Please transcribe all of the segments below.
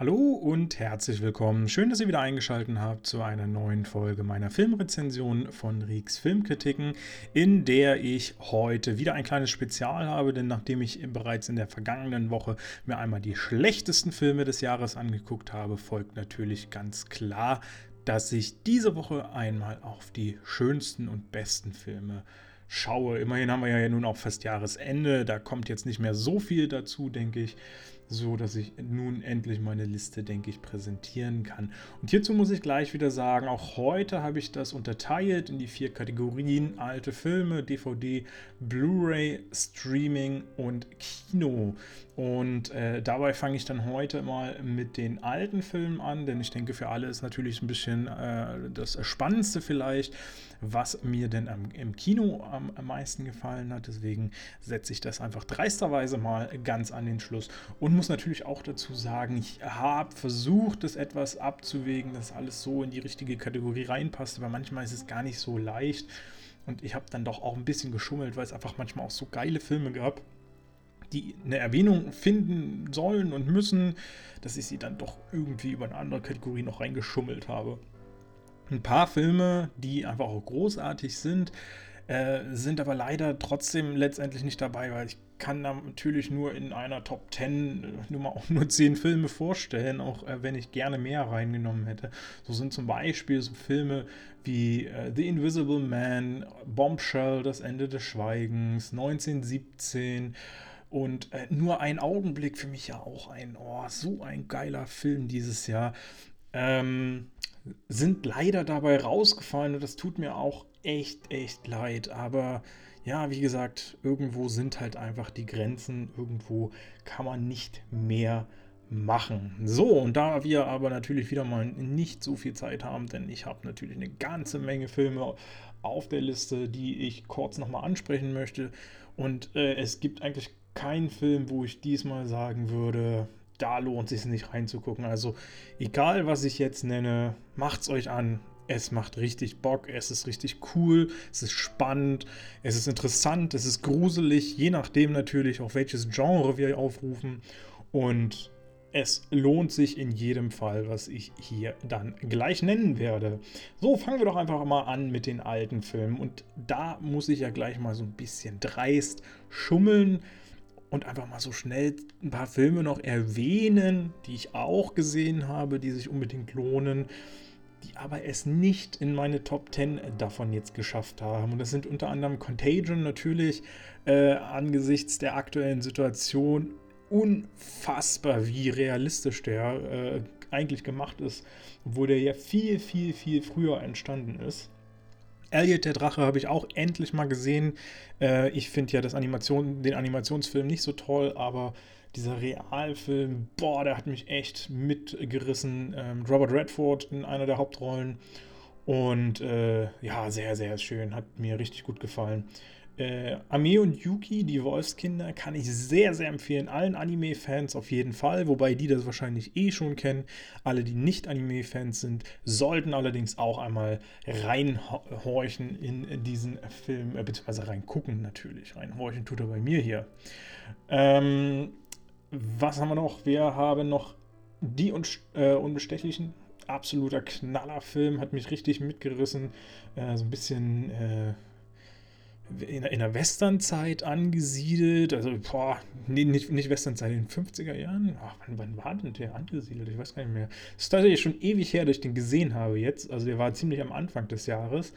Hallo und herzlich willkommen. Schön, dass ihr wieder eingeschaltet habt zu einer neuen Folge meiner Filmrezension von Rieks Filmkritiken, in der ich heute wieder ein kleines Spezial habe, denn nachdem ich bereits in der vergangenen Woche mir einmal die schlechtesten Filme des Jahres angeguckt habe, folgt natürlich ganz klar, dass ich diese Woche einmal auf die schönsten und besten Filme schaue. Immerhin haben wir ja nun auch fast Jahresende, da kommt jetzt nicht mehr so viel dazu, denke ich so dass ich nun endlich meine Liste, denke ich, präsentieren kann. Und hierzu muss ich gleich wieder sagen, auch heute habe ich das unterteilt in die vier Kategorien alte Filme, DVD, Blu-ray, Streaming und Kino. Und äh, dabei fange ich dann heute mal mit den alten Filmen an, denn ich denke, für alle ist natürlich ein bisschen äh, das Spannendste vielleicht, was mir denn am, im Kino am, am meisten gefallen hat. Deswegen setze ich das einfach dreisterweise mal ganz an den Schluss. Und muss natürlich auch dazu sagen, ich habe versucht, das etwas abzuwägen, dass alles so in die richtige Kategorie reinpasst, aber manchmal ist es gar nicht so leicht. Und ich habe dann doch auch ein bisschen geschummelt, weil es einfach manchmal auch so geile Filme gab die eine Erwähnung finden sollen und müssen, dass ich sie dann doch irgendwie über eine andere Kategorie noch reingeschummelt habe. Ein paar Filme, die einfach auch großartig sind, äh, sind aber leider trotzdem letztendlich nicht dabei, weil ich kann da natürlich nur in einer Top 10 äh, nur mal auch nur 10 Filme vorstellen, auch äh, wenn ich gerne mehr reingenommen hätte. So sind zum Beispiel so Filme wie äh, The Invisible Man, Bombshell, Das Ende des Schweigens, 1917 und äh, nur ein Augenblick für mich ja auch ein, oh, so ein geiler Film dieses Jahr. Ähm, sind leider dabei rausgefallen und das tut mir auch echt, echt leid. Aber ja, wie gesagt, irgendwo sind halt einfach die Grenzen. Irgendwo kann man nicht mehr machen. So, und da wir aber natürlich wieder mal nicht so viel Zeit haben, denn ich habe natürlich eine ganze Menge Filme auf der Liste, die ich kurz nochmal ansprechen möchte. Und äh, es gibt eigentlich kein Film, wo ich diesmal sagen würde, da lohnt es sich nicht reinzugucken. Also egal, was ich jetzt nenne, macht's euch an. Es macht richtig Bock, es ist richtig cool, es ist spannend, es ist interessant, es ist gruselig, je nachdem natürlich, auf welches Genre wir aufrufen. Und es lohnt sich in jedem Fall, was ich hier dann gleich nennen werde. So, fangen wir doch einfach mal an mit den alten Filmen. Und da muss ich ja gleich mal so ein bisschen dreist schummeln und einfach mal so schnell ein paar Filme noch erwähnen, die ich auch gesehen habe, die sich unbedingt lohnen, die aber es nicht in meine Top 10 davon jetzt geschafft haben. Und das sind unter anderem Contagion natürlich äh, angesichts der aktuellen Situation unfassbar, wie realistisch der äh, eigentlich gemacht ist, obwohl der ja viel, viel, viel früher entstanden ist. Elliot der Drache habe ich auch endlich mal gesehen. Äh, ich finde ja das Animation, den Animationsfilm nicht so toll, aber dieser Realfilm, boah, der hat mich echt mitgerissen. Ähm, Robert Redford in einer der Hauptrollen. Und äh, ja, sehr, sehr schön. Hat mir richtig gut gefallen. Äh, Ame und Yuki, die Wolfskinder, kann ich sehr, sehr empfehlen. Allen Anime-Fans auf jeden Fall, wobei die das wahrscheinlich eh schon kennen. Alle, die nicht Anime-Fans sind, sollten allerdings auch einmal reinhorchen in diesen Film, äh, beziehungsweise reingucken natürlich. Reinhorchen tut er bei mir hier. Ähm, was haben wir noch? Wir haben noch die äh, Unbestechlichen. Absoluter Knallerfilm, hat mich richtig mitgerissen. Äh, so ein bisschen äh, in, in der Westernzeit angesiedelt. Also, boah, nee, nicht, nicht Westernzeit, in den 50er Jahren. Ach, wann, wann war denn der angesiedelt? Ich weiß gar nicht mehr. Das ist tatsächlich schon ewig her, dass ich den gesehen habe jetzt. Also, der war ziemlich am Anfang des Jahres.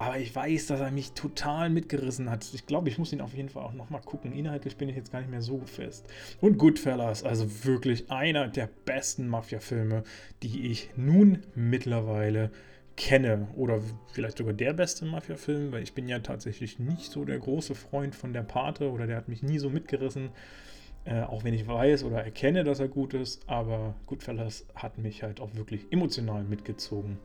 Aber ich weiß, dass er mich total mitgerissen hat. Ich glaube, ich muss ihn auf jeden Fall auch nochmal gucken. Inhaltlich bin ich jetzt gar nicht mehr so fest. Und Goodfellas, also wirklich einer der besten Mafia-Filme, die ich nun mittlerweile kenne oder vielleicht sogar der beste Mafia-Film, weil ich bin ja tatsächlich nicht so der große Freund von der Pate oder der hat mich nie so mitgerissen, äh, auch wenn ich weiß oder erkenne, dass er gut ist, aber Goodfellas hat mich halt auch wirklich emotional mitgezogen.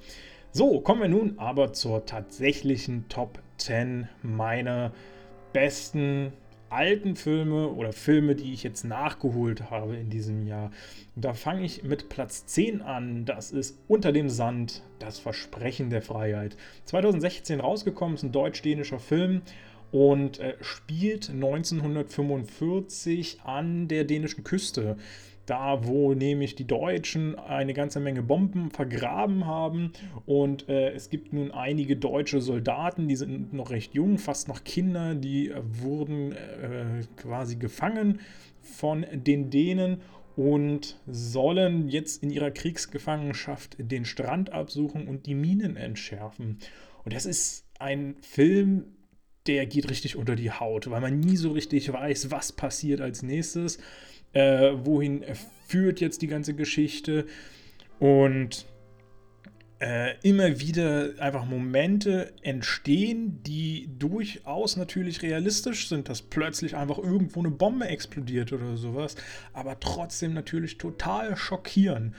So, kommen wir nun aber zur tatsächlichen Top 10 meiner besten alten Filme oder Filme, die ich jetzt nachgeholt habe in diesem Jahr. Da fange ich mit Platz 10 an. Das ist Unter dem Sand, das Versprechen der Freiheit. 2016 rausgekommen, ist ein deutsch-dänischer Film und äh, spielt 1945 an der dänischen Küste. Da wo nämlich die Deutschen eine ganze Menge Bomben vergraben haben und äh, es gibt nun einige deutsche Soldaten, die sind noch recht jung, fast noch Kinder, die äh, wurden äh, quasi gefangen von den Dänen und sollen jetzt in ihrer Kriegsgefangenschaft den Strand absuchen und die Minen entschärfen. Und das ist ein Film, der geht richtig unter die Haut, weil man nie so richtig weiß, was passiert als nächstes, äh, wohin führt jetzt die ganze Geschichte. Und äh, immer wieder einfach Momente entstehen, die durchaus natürlich realistisch sind, dass plötzlich einfach irgendwo eine Bombe explodiert oder sowas, aber trotzdem natürlich total schockieren.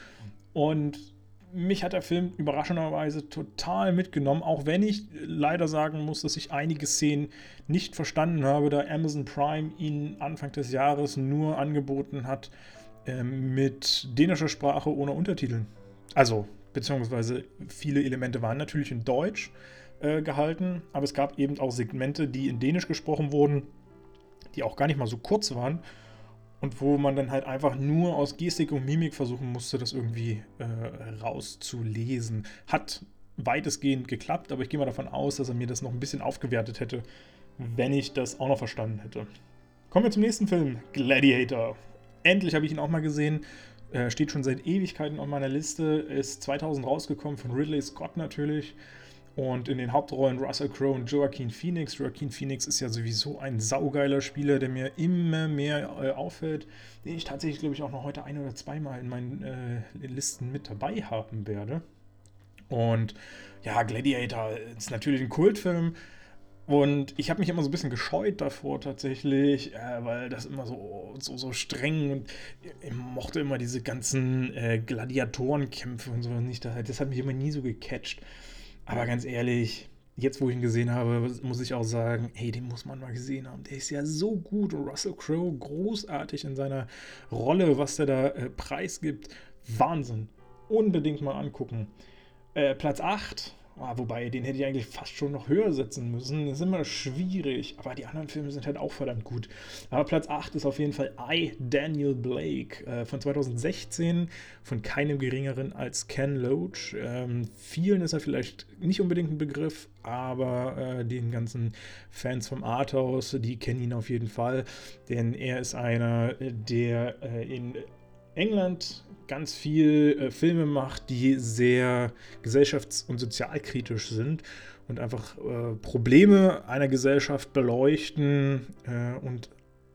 Und mich hat der Film überraschenderweise total mitgenommen, auch wenn ich leider sagen muss, dass ich einige Szenen nicht verstanden habe, da Amazon Prime ihn Anfang des Jahres nur angeboten hat äh, mit dänischer Sprache ohne Untertiteln. Also beziehungsweise viele Elemente waren natürlich in Deutsch äh, gehalten, aber es gab eben auch Segmente, die in Dänisch gesprochen wurden, die auch gar nicht mal so kurz waren und wo man dann halt einfach nur aus Gestik und Mimik versuchen musste, das irgendwie äh, rauszulesen. Hat weitestgehend geklappt, aber ich gehe mal davon aus, dass er mir das noch ein bisschen aufgewertet hätte, wenn ich das auch noch verstanden hätte. Kommen wir zum nächsten Film, Gladiator. Endlich habe ich ihn auch mal gesehen. Äh, steht schon seit Ewigkeiten auf meiner Liste. Ist 2000 rausgekommen von Ridley Scott natürlich. Und in den Hauptrollen Russell Crowe und Joaquin Phoenix. Joaquin Phoenix ist ja sowieso ein saugeiler Spieler, der mir immer mehr äh, auffällt, den ich tatsächlich, glaube ich, auch noch heute ein oder zweimal in meinen äh, Listen mit dabei haben werde. Und ja, Gladiator ist natürlich ein Kultfilm. Und ich habe mich immer so ein bisschen gescheut davor tatsächlich, äh, weil das immer so, so, so streng und ich mochte immer diese ganzen äh, Gladiatorenkämpfe und so nicht. Das hat mich immer nie so gecatcht. Aber ganz ehrlich, jetzt wo ich ihn gesehen habe, muss ich auch sagen, hey, den muss man mal gesehen haben. Der ist ja so gut Russell Crowe großartig in seiner Rolle, was der da äh, preisgibt. Wahnsinn. Unbedingt mal angucken. Äh, Platz 8 Oh, wobei, den hätte ich eigentlich fast schon noch höher setzen müssen. Das ist immer schwierig, aber die anderen Filme sind halt auch verdammt gut. Aber Platz 8 ist auf jeden Fall I, Daniel Blake äh, von 2016 von keinem geringeren als Ken Loach. Ähm, vielen ist er vielleicht nicht unbedingt ein Begriff, aber äh, den ganzen Fans vom Arthouse, die kennen ihn auf jeden Fall, denn er ist einer, der äh, in England ganz viel äh, Filme macht, die sehr gesellschafts- und sozialkritisch sind und einfach äh, Probleme einer Gesellschaft beleuchten äh, und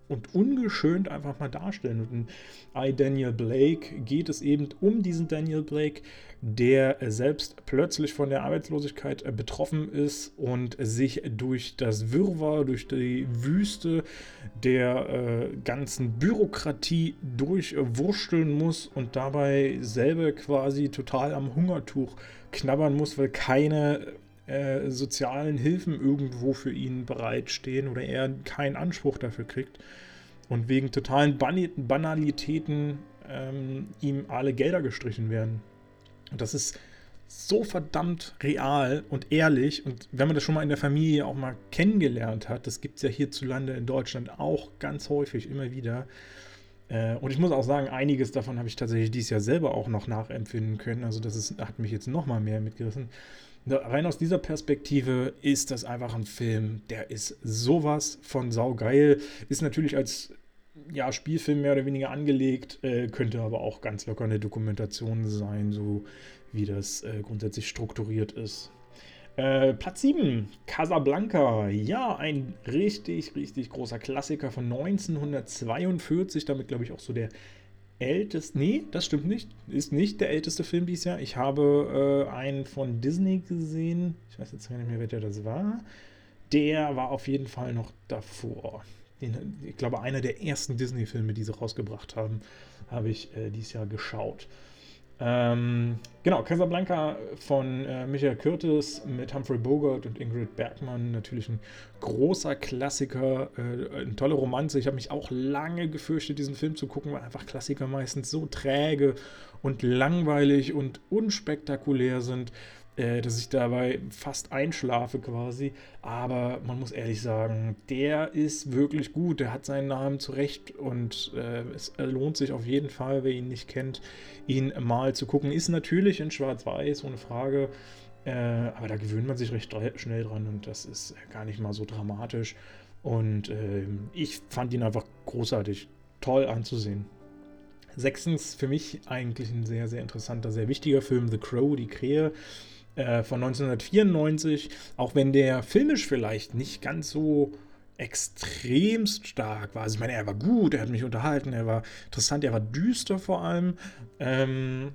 und ungeschönt einfach mal darstellen. Und in I, Daniel Blake geht es eben um diesen Daniel Blake, der selbst plötzlich von der Arbeitslosigkeit äh, betroffen ist und sich durch das Wirrwarr, durch die Wüste der äh, ganzen Bürokratie durchwursteln muss und dabei selber quasi total am Hungertuch knabbern muss, weil keine äh, sozialen Hilfen irgendwo für ihn bereitstehen oder er keinen Anspruch dafür kriegt und wegen totalen Ban Banalitäten ähm, ihm alle Gelder gestrichen werden. Und das ist so verdammt real und ehrlich. Und wenn man das schon mal in der Familie auch mal kennengelernt hat, das gibt es ja hierzulande in Deutschland auch ganz häufig immer wieder. Äh, und ich muss auch sagen, einiges davon habe ich tatsächlich dieses Jahr selber auch noch nachempfinden können. Also das ist, hat mich jetzt noch mal mehr mitgerissen rein aus dieser Perspektive ist das einfach ein Film, der ist sowas von saugeil. Ist natürlich als ja, Spielfilm mehr oder weniger angelegt, äh, könnte aber auch ganz locker eine Dokumentation sein, so wie das äh, grundsätzlich strukturiert ist. Äh, Platz 7, Casablanca. Ja, ein richtig, richtig großer Klassiker von 1942. Damit, glaube ich, auch so der älteste, nee, das stimmt nicht, ist nicht der älteste Film dieses Jahr. Ich habe äh, einen von Disney gesehen, ich weiß jetzt gar nicht mehr, welcher das war. Der war auf jeden Fall noch davor. Den, ich glaube, einer der ersten Disney-Filme, die sie rausgebracht haben, habe ich äh, dieses Jahr geschaut. Ähm, genau, Casablanca von äh, Michael Curtis mit Humphrey Bogart und Ingrid Bergmann. Natürlich ein großer Klassiker, äh, eine tolle Romanze. Ich habe mich auch lange gefürchtet, diesen Film zu gucken, weil einfach Klassiker meistens so träge und langweilig und unspektakulär sind. Äh, dass ich dabei fast einschlafe quasi. Aber man muss ehrlich sagen, der ist wirklich gut. Der hat seinen Namen zurecht und äh, es lohnt sich auf jeden Fall, wer ihn nicht kennt, ihn mal zu gucken. Ist natürlich in Schwarz-Weiß, ohne Frage. Äh, aber da gewöhnt man sich recht schnell dran und das ist gar nicht mal so dramatisch. Und äh, ich fand ihn einfach großartig, toll anzusehen. Sechstens, für mich eigentlich ein sehr, sehr interessanter, sehr wichtiger Film, The Crow, die Krähe äh, von 1994. Auch wenn der filmisch vielleicht nicht ganz so extremst stark war. Also ich meine, er war gut, er hat mich unterhalten, er war interessant, er war düster vor allem. Ähm,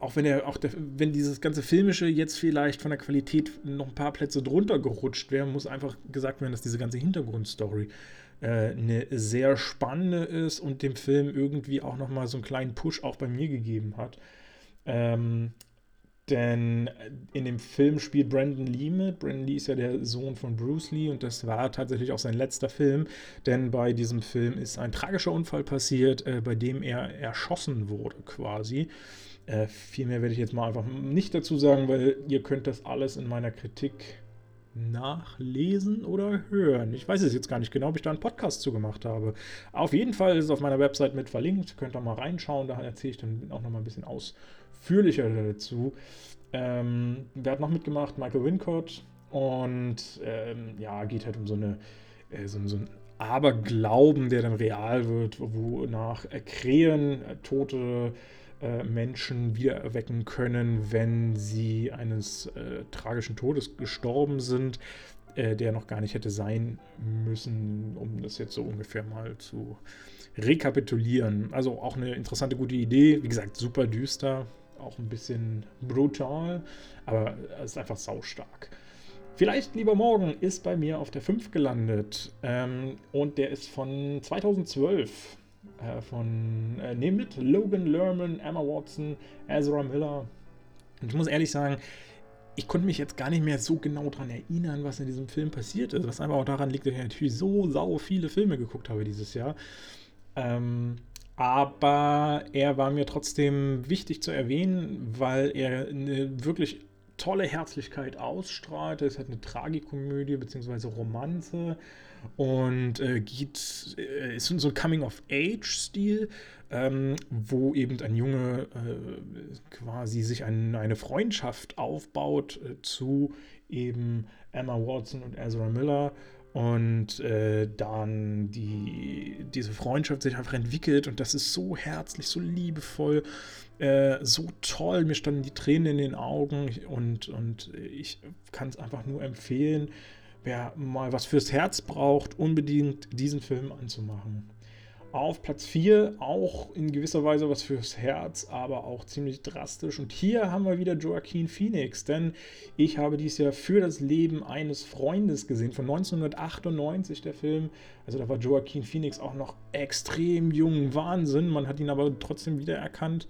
auch wenn er, auch der, wenn dieses ganze Filmische jetzt vielleicht von der Qualität noch ein paar Plätze drunter gerutscht wäre, muss einfach gesagt werden, dass diese ganze Hintergrundstory äh, eine sehr spannende ist und dem Film irgendwie auch nochmal so einen kleinen Push auch bei mir gegeben hat. Ähm, denn in dem Film spielt Brandon Lee mit. Brandon Lee ist ja der Sohn von Bruce Lee und das war tatsächlich auch sein letzter Film, denn bei diesem Film ist ein tragischer Unfall passiert, äh, bei dem er erschossen wurde quasi. Äh, viel mehr werde ich jetzt mal einfach nicht dazu sagen, weil ihr könnt das alles in meiner Kritik nachlesen oder hören. Ich weiß es jetzt gar nicht genau, ob ich da einen Podcast zu gemacht habe. Auf jeden Fall ist es auf meiner Website mit verlinkt. Könnt ihr mal reinschauen. Da erzähle ich dann auch noch mal ein bisschen ausführlicher dazu. Ähm, wer hat noch mitgemacht? Michael Wincott. Und ähm, ja, geht halt um so eine äh, so, so ein Aberglauben, der dann real wird, wonach Krähen, äh, tote äh, Menschen wiedererwecken können, wenn sie eines äh, tragischen Todes gestorben sind, äh, der noch gar nicht hätte sein müssen, um das jetzt so ungefähr mal zu rekapitulieren. Also auch eine interessante, gute Idee. Wie gesagt, super düster, auch ein bisschen brutal, aber es ist einfach saustark. Vielleicht lieber morgen ist bei mir auf der 5 gelandet ähm, und der ist von 2012 äh, von, äh, nee, mit Logan Lerman, Emma Watson, Ezra Miller. Und ich muss ehrlich sagen, ich konnte mich jetzt gar nicht mehr so genau daran erinnern, was in diesem Film passiert ist. Was einfach auch daran liegt, dass ich natürlich so sau viele Filme geguckt habe dieses Jahr. Ähm, aber er war mir trotzdem wichtig zu erwähnen, weil er eine wirklich tolle Herzlichkeit ausstrahlt. Es hat eine Tragikomödie bzw. Romanze und äh, geht, äh, ist so ein Coming-of-Age-Stil, ähm, wo eben ein Junge äh, quasi sich ein, eine Freundschaft aufbaut äh, zu eben Emma Watson und Ezra Miller und äh, dann die, diese Freundschaft sich einfach entwickelt und das ist so herzlich, so liebevoll, äh, so toll. Mir standen die Tränen in den Augen und, und ich kann es einfach nur empfehlen, wer mal was fürs Herz braucht, unbedingt diesen Film anzumachen. Auf Platz 4 auch in gewisser Weise was fürs Herz, aber auch ziemlich drastisch. Und hier haben wir wieder Joaquin Phoenix, denn ich habe dies Jahr für das Leben eines Freundes gesehen, von 1998 der Film. Also da war Joaquin Phoenix auch noch extrem jung, Wahnsinn. Man hat ihn aber trotzdem wiedererkannt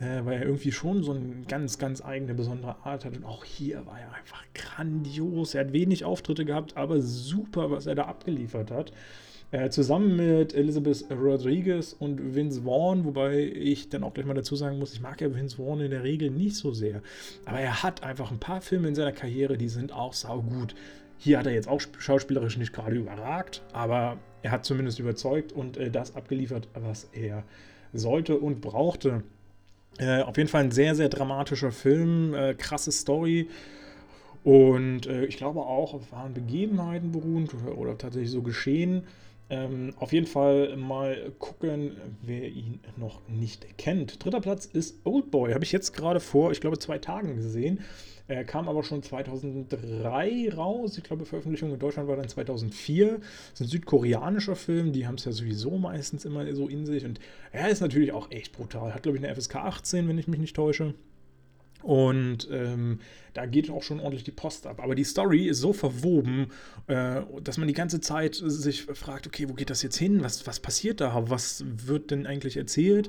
äh, weil er irgendwie schon so eine ganz, ganz eigene, besondere Art hat. Und auch hier war er einfach grandios. Er hat wenig Auftritte gehabt, aber super, was er da abgeliefert hat. Äh, zusammen mit Elizabeth Rodriguez und Vince Vaughn, wobei ich dann auch gleich mal dazu sagen muss, ich mag ja Vince Vaughn in der Regel nicht so sehr. Aber er hat einfach ein paar Filme in seiner Karriere, die sind auch saugut. Hier hat er jetzt auch schauspielerisch nicht gerade überragt, aber er hat zumindest überzeugt und äh, das abgeliefert, was er sollte und brauchte. Äh, auf jeden Fall ein sehr, sehr dramatischer Film, äh, krasse Story. Und äh, ich glaube auch auf wahren Begebenheiten beruhend oder, oder tatsächlich so geschehen. Ähm, auf jeden Fall mal gucken, wer ihn noch nicht kennt. Dritter Platz ist Oldboy. Habe ich jetzt gerade vor, ich glaube, zwei Tagen gesehen. Er kam aber schon 2003 raus. Ich glaube, Veröffentlichung in Deutschland war dann 2004. Das ist ein südkoreanischer Film. Die haben es ja sowieso meistens immer so in sich. Und er ist natürlich auch echt brutal. Hat, glaube ich, eine FSK 18, wenn ich mich nicht täusche. Und ähm, da geht auch schon ordentlich die Post ab. Aber die Story ist so verwoben, äh, dass man die ganze Zeit sich fragt, okay, wo geht das jetzt hin? Was, was passiert da? Was wird denn eigentlich erzählt?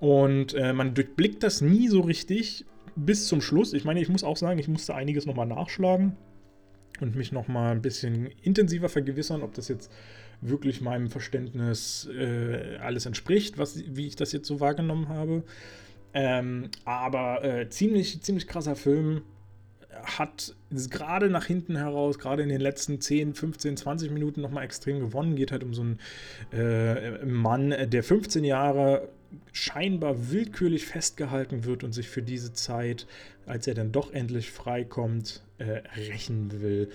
Und äh, man durchblickt das nie so richtig, bis zum Schluss. Ich meine, ich muss auch sagen, ich musste einiges nochmal nachschlagen und mich nochmal ein bisschen intensiver vergewissern, ob das jetzt wirklich meinem Verständnis äh, alles entspricht, was, wie ich das jetzt so wahrgenommen habe. Ähm, aber äh, ziemlich, ziemlich krasser Film. hat gerade nach hinten heraus, gerade in den letzten 10, 15, 20 Minuten nochmal extrem gewonnen. Geht halt um so einen äh, Mann, der 15 Jahre scheinbar willkürlich festgehalten wird und sich für diese Zeit, als er dann doch endlich freikommt, äh, rächen will.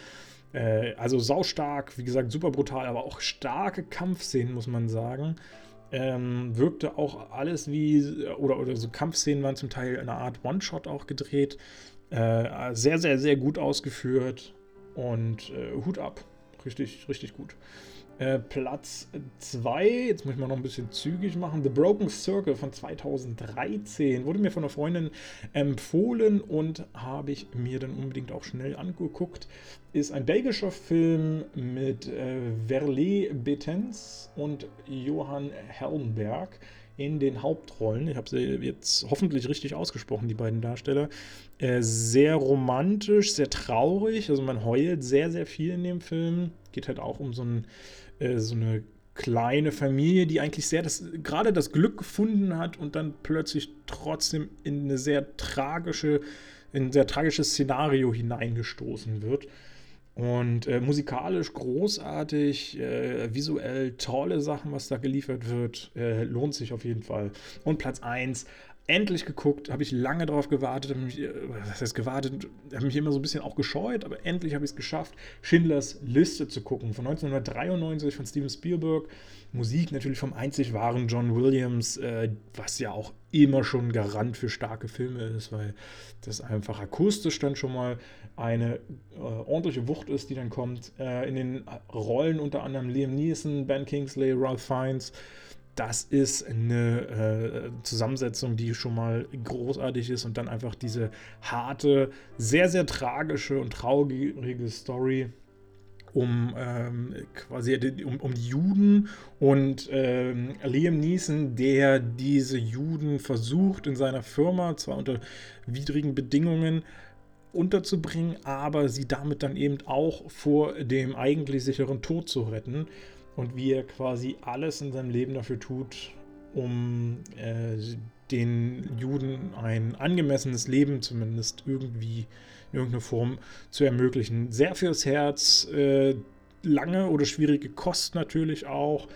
Äh, also saustark, wie gesagt, super brutal, aber auch starke Kampfszenen, muss man sagen. Ähm, wirkte auch alles wie, oder, oder so Kampfszenen waren zum Teil eine Art One-Shot auch gedreht. Äh, sehr, sehr, sehr gut ausgeführt und äh, Hut ab. Richtig, richtig gut. Äh, Platz 2, jetzt muss ich mal noch ein bisschen zügig machen. The Broken Circle von 2013 wurde mir von einer Freundin empfohlen und habe ich mir dann unbedingt auch schnell angeguckt. Ist ein belgischer Film mit äh, Verlet Betens und Johann Helmberg in den Hauptrollen. Ich habe sie jetzt hoffentlich richtig ausgesprochen, die beiden Darsteller. Äh, sehr romantisch, sehr traurig. Also man heult sehr, sehr viel in dem Film. Geht halt auch um so ein äh, so eine kleine Familie, die eigentlich sehr das, gerade das Glück gefunden hat und dann plötzlich trotzdem in eine sehr tragische, in ein sehr tragisches Szenario hineingestoßen wird. Und äh, musikalisch großartig, äh, visuell tolle Sachen, was da geliefert wird. Äh, lohnt sich auf jeden Fall. Und Platz 1, endlich geguckt, habe ich lange darauf gewartet, habe mich, äh, was heißt gewartet, habe mich immer so ein bisschen auch gescheut, aber endlich habe ich es geschafft, Schindlers Liste zu gucken, von 1993 von Steven Spielberg. Musik natürlich vom einzig wahren John Williams, äh, was ja auch immer schon Garant für starke Filme ist, weil das einfach akustisch dann schon mal eine äh, ordentliche Wucht ist, die dann kommt. Äh, in den Rollen unter anderem Liam Neeson, Ben Kingsley, Ralph Fiennes das ist eine äh, Zusammensetzung, die schon mal großartig ist und dann einfach diese harte, sehr, sehr tragische und traurige Story um ähm, quasi um, um die Juden und ähm, Liam Neeson, der diese Juden versucht in seiner Firma, zwar unter widrigen Bedingungen, unterzubringen, aber sie damit dann eben auch vor dem eigentlich sicheren Tod zu retten und wie er quasi alles in seinem Leben dafür tut, um äh, den Juden ein angemessenes Leben zumindest irgendwie in irgendeiner Form zu ermöglichen. Sehr fürs Herz, äh, lange oder schwierige Kost natürlich auch,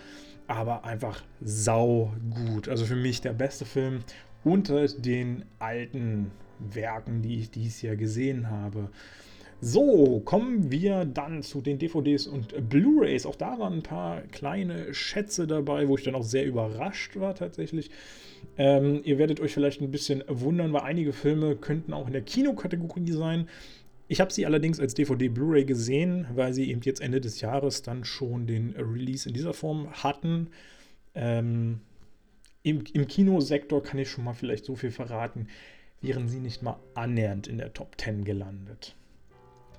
aber einfach sau gut. Also für mich der beste Film unter den alten Werken, die ich dieses Jahr gesehen habe. So, kommen wir dann zu den DVDs und Blu-rays. Auch da waren ein paar kleine Schätze dabei, wo ich dann auch sehr überrascht war tatsächlich. Ähm, ihr werdet euch vielleicht ein bisschen wundern, weil einige Filme könnten auch in der Kinokategorie sein. Ich habe sie allerdings als DVD Blu-ray gesehen, weil sie eben jetzt Ende des Jahres dann schon den Release in dieser Form hatten. Ähm, im, Im Kinosektor kann ich schon mal vielleicht so viel verraten, wären sie nicht mal annähernd in der Top 10 gelandet.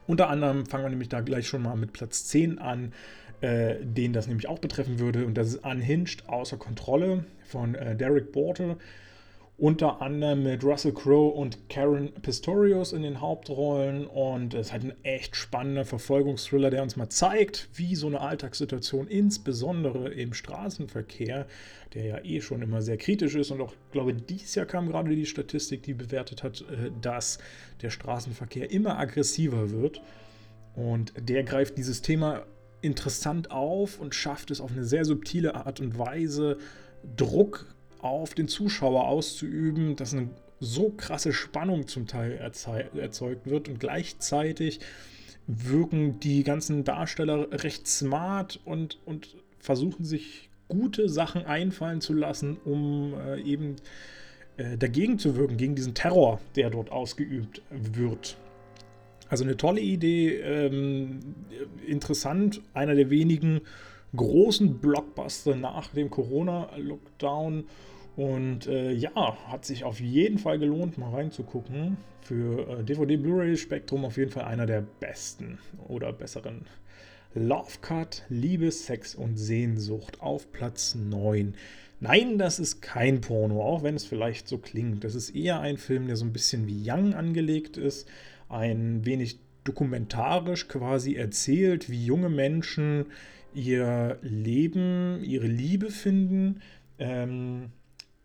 Unter anderem fangen wir nämlich da gleich schon mal mit Platz 10 an, äh, den das nämlich auch betreffen würde. Und das ist Unhinged außer Kontrolle von äh, Derek Bortle unter anderem mit Russell Crowe und Karen Pistorius in den Hauptrollen. Und es ist halt ein echt spannender Verfolgungsthriller, der uns mal zeigt, wie so eine Alltagssituation, insbesondere im Straßenverkehr, der ja eh schon immer sehr kritisch ist. Und auch, glaube ich, dieses Jahr kam gerade die Statistik, die bewertet hat, äh, dass der Straßenverkehr immer aggressiver wird. Und der greift dieses Thema interessant auf und schafft es auf eine sehr subtile Art und Weise, Druck auf den Zuschauer auszuüben, dass eine so krasse Spannung zum Teil erzeugt wird und gleichzeitig wirken die ganzen Darsteller recht smart und, und versuchen sich gute Sachen einfallen zu lassen, um äh, eben äh, dagegen zu wirken, gegen diesen Terror, der dort ausgeübt wird. Also eine tolle Idee, ähm, interessant, einer der wenigen großen Blockbuster nach dem Corona-Lockdown. Und äh, ja, hat sich auf jeden Fall gelohnt, mal reinzugucken. Für äh, DVD Blu-ray Spektrum auf jeden Fall einer der besten oder besseren. Love Cut, Liebe, Sex und Sehnsucht auf Platz 9. Nein, das ist kein Porno, auch wenn es vielleicht so klingt. Das ist eher ein Film, der so ein bisschen wie Young angelegt ist. Ein wenig dokumentarisch quasi erzählt, wie junge Menschen ihr Leben, ihre Liebe finden. Ähm,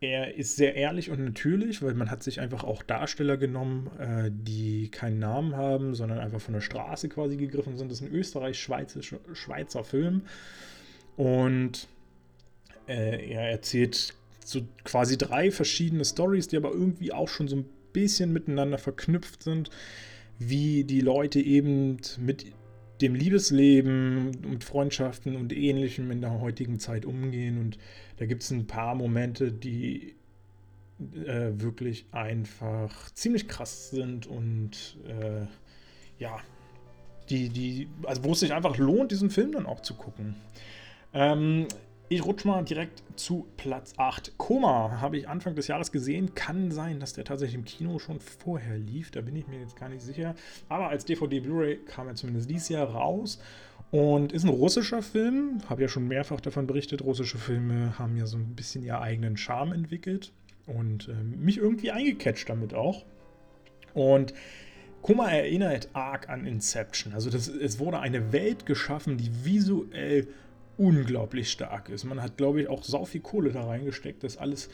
er ist sehr ehrlich und natürlich, weil man hat sich einfach auch Darsteller genommen, äh, die keinen Namen haben, sondern einfach von der Straße quasi gegriffen sind. Das ist ein österreich-schweizer Film. Und äh, er erzählt so quasi drei verschiedene Stories, die aber irgendwie auch schon so ein bisschen miteinander verknüpft sind, wie die Leute eben mit dem Liebesleben, mit Freundschaften und Ähnlichem in der heutigen Zeit umgehen. Und da gibt es ein paar Momente, die äh, wirklich einfach ziemlich krass sind und äh, ja, die, die, also wo es sich einfach lohnt, diesen Film dann auch zu gucken. Ähm, ich rutsche mal direkt zu Platz 8. Koma habe ich Anfang des Jahres gesehen. Kann sein, dass der tatsächlich im Kino schon vorher lief. Da bin ich mir jetzt gar nicht sicher. Aber als DVD Blu-ray kam er zumindest dieses Jahr raus. Und ist ein russischer Film. Habe ja schon mehrfach davon berichtet. Russische Filme haben ja so ein bisschen ihren eigenen Charme entwickelt. Und äh, mich irgendwie eingecatcht damit auch. Und Koma erinnert arg an Inception. Also das, es wurde eine Welt geschaffen, die visuell unglaublich stark ist. Man hat, glaube ich, auch sau viel Kohle da reingesteckt, das alles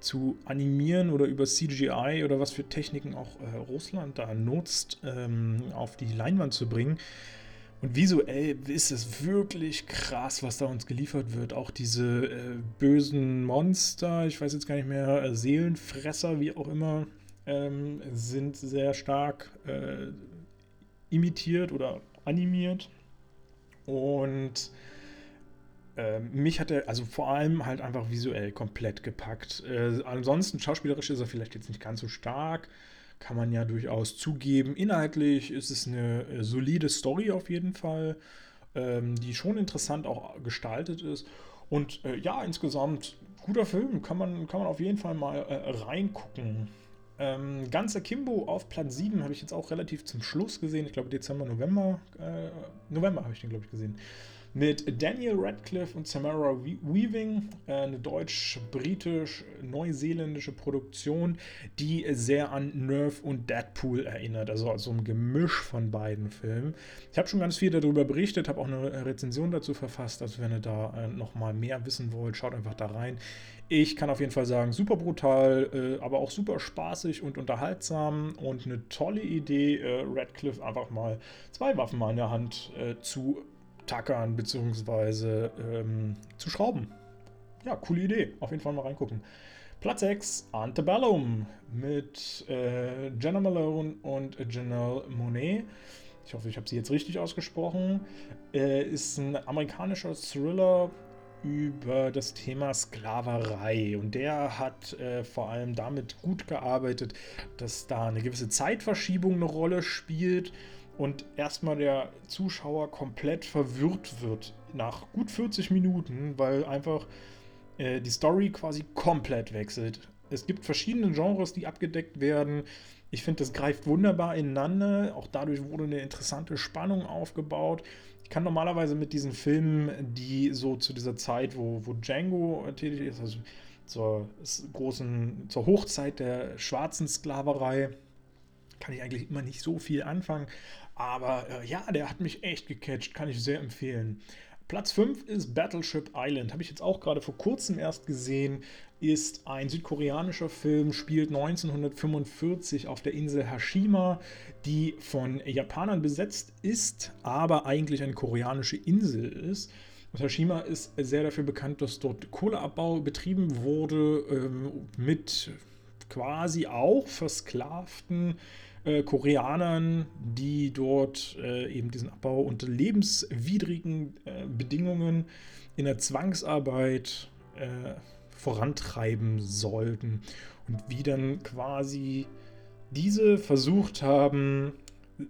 zu animieren oder über CGI oder was für Techniken auch äh, Russland da nutzt, ähm, auf die Leinwand zu bringen. Und visuell ist es wirklich krass, was da uns geliefert wird. Auch diese äh, bösen Monster, ich weiß jetzt gar nicht mehr, äh, Seelenfresser, wie auch immer, ähm, sind sehr stark äh, imitiert oder animiert. Und ähm, mich hat er also vor allem halt einfach visuell komplett gepackt. Äh, ansonsten schauspielerisch ist er vielleicht jetzt nicht ganz so stark, kann man ja durchaus zugeben. Inhaltlich ist es eine äh, solide Story auf jeden Fall, ähm, die schon interessant auch gestaltet ist. Und äh, ja, insgesamt guter Film, kann man, kann man auf jeden Fall mal äh, reingucken. Ähm, Ganzer Kimbo auf Platz 7 habe ich jetzt auch relativ zum Schluss gesehen. Ich glaube Dezember, November. Äh, November habe ich den, glaube ich, gesehen mit Daniel Radcliffe und Samara Weaving, äh, eine deutsch-britisch-neuseeländische Produktion, die sehr an Nerve und Deadpool erinnert, also so ein Gemisch von beiden Filmen. Ich habe schon ganz viel darüber berichtet, habe auch eine Rezension dazu verfasst, also wenn ihr da äh, nochmal mehr wissen wollt, schaut einfach da rein. Ich kann auf jeden Fall sagen, super brutal, äh, aber auch super spaßig und unterhaltsam und eine tolle Idee, äh, Radcliffe einfach mal zwei Waffen mal in der Hand zu tackern bzw. Ähm, zu schrauben. Ja, coole Idee. Auf jeden Fall mal reingucken. Platz 6, Antebellum mit äh, Jenna Malone und Janelle Monet. Ich hoffe, ich habe sie jetzt richtig ausgesprochen. Äh, ist ein amerikanischer Thriller über das Thema Sklaverei. Und der hat äh, vor allem damit gut gearbeitet, dass da eine gewisse Zeitverschiebung eine Rolle spielt und erstmal der Zuschauer komplett verwirrt wird nach gut 40 Minuten, weil einfach äh, die Story quasi komplett wechselt. Es gibt verschiedene Genres, die abgedeckt werden. Ich finde, das greift wunderbar ineinander. Auch dadurch wurde eine interessante Spannung aufgebaut. Ich kann normalerweise mit diesen Filmen, die so zu dieser Zeit, wo, wo Django tätig ist, also zur großen, zur Hochzeit der schwarzen Sklaverei, kann ich eigentlich immer nicht so viel anfangen. Aber äh, ja, der hat mich echt gecatcht, kann ich sehr empfehlen. Platz 5 ist Battleship Island. Habe ich jetzt auch gerade vor kurzem erst gesehen. Ist ein südkoreanischer Film, spielt 1945 auf der Insel Hashima, die von Japanern besetzt ist, aber eigentlich eine koreanische Insel ist. Und Hashima ist sehr dafür bekannt, dass dort Kohleabbau betrieben wurde ähm, mit quasi auch versklavten äh, Koreanern, die dort äh, eben diesen Abbau unter lebenswidrigen äh, Bedingungen in der Zwangsarbeit äh, vorantreiben sollten. Und wie dann quasi diese versucht haben,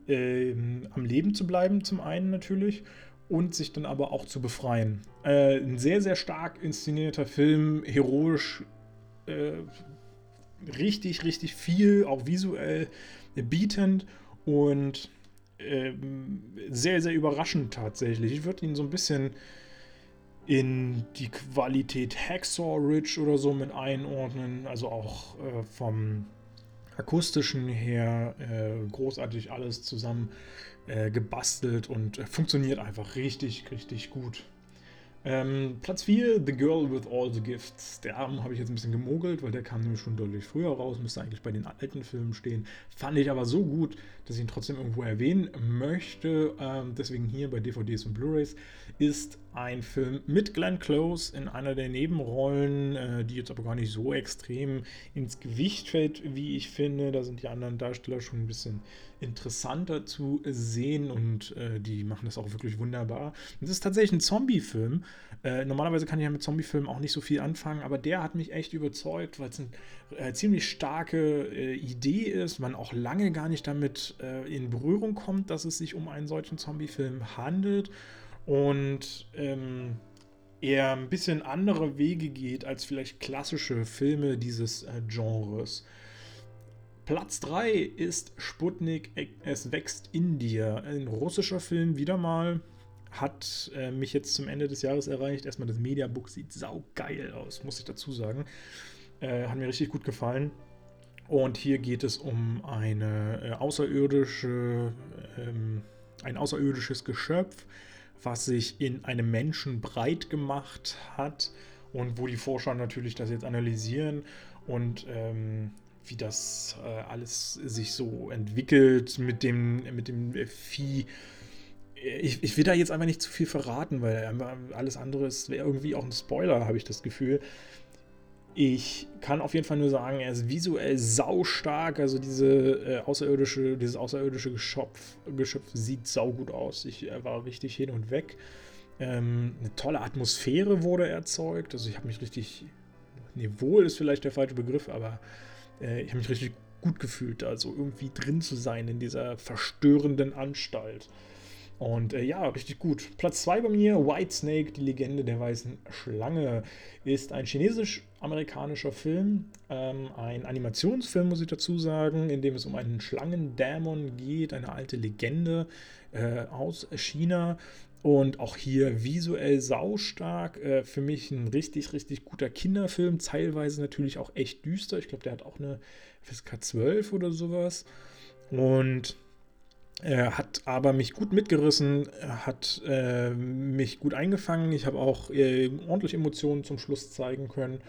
ähm, am Leben zu bleiben, zum einen natürlich, und sich dann aber auch zu befreien. Äh, ein sehr, sehr stark inszenierter Film, heroisch, äh, richtig, richtig viel, auch visuell bietend und ähm, sehr, sehr überraschend tatsächlich. Ich würde ihn so ein bisschen in die Qualität Hacksaw Ridge oder so mit einordnen, also auch äh, vom akustischen her äh, großartig alles zusammen äh, gebastelt und funktioniert einfach richtig, richtig gut. Ähm, Platz 4, The Girl with All the Gifts. Der habe ich jetzt ein bisschen gemogelt, weil der kam nämlich schon deutlich früher raus, müsste eigentlich bei den alten Filmen stehen. Fand ich aber so gut, dass ich ihn trotzdem irgendwo erwähnen möchte. Ähm, deswegen hier bei DVDs und Blu-rays ist ein Film mit Glenn Close in einer der Nebenrollen, äh, die jetzt aber gar nicht so extrem ins Gewicht fällt, wie ich finde. Da sind die anderen Darsteller schon ein bisschen interessanter zu sehen und äh, die machen das auch wirklich wunderbar. Das ist tatsächlich ein Zombie-Film. Äh, normalerweise kann ich ja mit Zombie-Filmen auch nicht so viel anfangen, aber der hat mich echt überzeugt, weil es eine äh, ziemlich starke äh, Idee ist, man auch lange gar nicht damit äh, in Berührung kommt, dass es sich um einen solchen Zombie-Film handelt und ähm, er ein bisschen andere Wege geht als vielleicht klassische Filme dieses äh, Genres. Platz 3 ist Sputnik, es wächst in dir. Ein russischer Film, wieder mal, hat äh, mich jetzt zum Ende des Jahres erreicht. Erstmal das Mediabook sieht saugeil aus, muss ich dazu sagen. Äh, hat mir richtig gut gefallen. Und hier geht es um eine äh, außerirdische, ähm, ein außerirdisches Geschöpf, was sich in einem Menschen breit gemacht hat und wo die Forscher natürlich das jetzt analysieren und ähm, wie das äh, alles sich so entwickelt mit dem, mit dem Vieh. Ich, ich will da jetzt einfach nicht zu viel verraten, weil alles andere wäre irgendwie auch ein Spoiler, habe ich das Gefühl. Ich kann auf jeden Fall nur sagen, er ist visuell saustark. Also diese äh, außerirdische, dieses außerirdische Geschöpf, Geschöpf sieht saugut aus. Ich äh, war richtig hin und weg. Ähm, eine tolle Atmosphäre wurde erzeugt. Also ich habe mich richtig, nee, wohl ist vielleicht der falsche Begriff, aber äh, ich habe mich richtig gut gefühlt, also irgendwie drin zu sein in dieser verstörenden Anstalt. Und äh, ja, richtig gut. Platz 2 bei mir, White Snake, die Legende der weißen Schlange, ist ein chinesisch-amerikanischer Film, ähm, ein Animationsfilm, muss ich dazu sagen, in dem es um einen Schlangendämon geht, eine alte Legende äh, aus China. Und auch hier visuell saustark. Äh, für mich ein richtig, richtig guter Kinderfilm. Teilweise natürlich auch echt düster. Ich glaube, der hat auch eine FSK 12 oder sowas. Und er hat aber mich gut mitgerissen, hat äh, mich gut eingefangen. Ich habe auch äh, ordentlich Emotionen zum Schluss zeigen können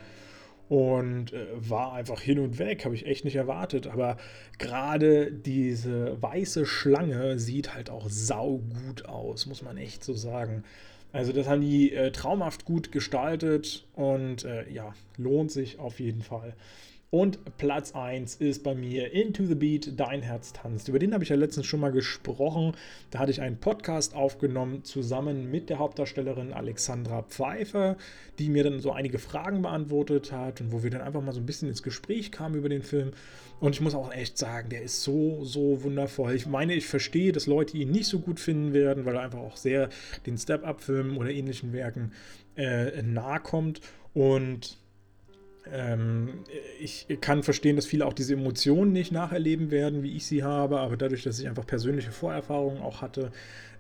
und äh, war einfach hin und weg, habe ich echt nicht erwartet. Aber gerade diese weiße Schlange sieht halt auch saugut aus, muss man echt so sagen. Also das haben die äh, traumhaft gut gestaltet und äh, ja, lohnt sich auf jeden Fall. Und Platz 1 ist bei mir Into the Beat, Dein Herz tanzt. Über den habe ich ja letztens schon mal gesprochen. Da hatte ich einen Podcast aufgenommen zusammen mit der Hauptdarstellerin Alexandra Pfeiffer, die mir dann so einige Fragen beantwortet hat und wo wir dann einfach mal so ein bisschen ins Gespräch kamen über den Film. Und ich muss auch echt sagen, der ist so, so wundervoll. Ich meine, ich verstehe, dass Leute ihn nicht so gut finden werden, weil er einfach auch sehr den Step-Up-Filmen oder ähnlichen Werken äh, nahe kommt. Und ähm, ich kann verstehen, dass viele auch diese Emotionen nicht nacherleben werden, wie ich sie habe, aber dadurch, dass ich einfach persönliche Vorerfahrungen auch hatte,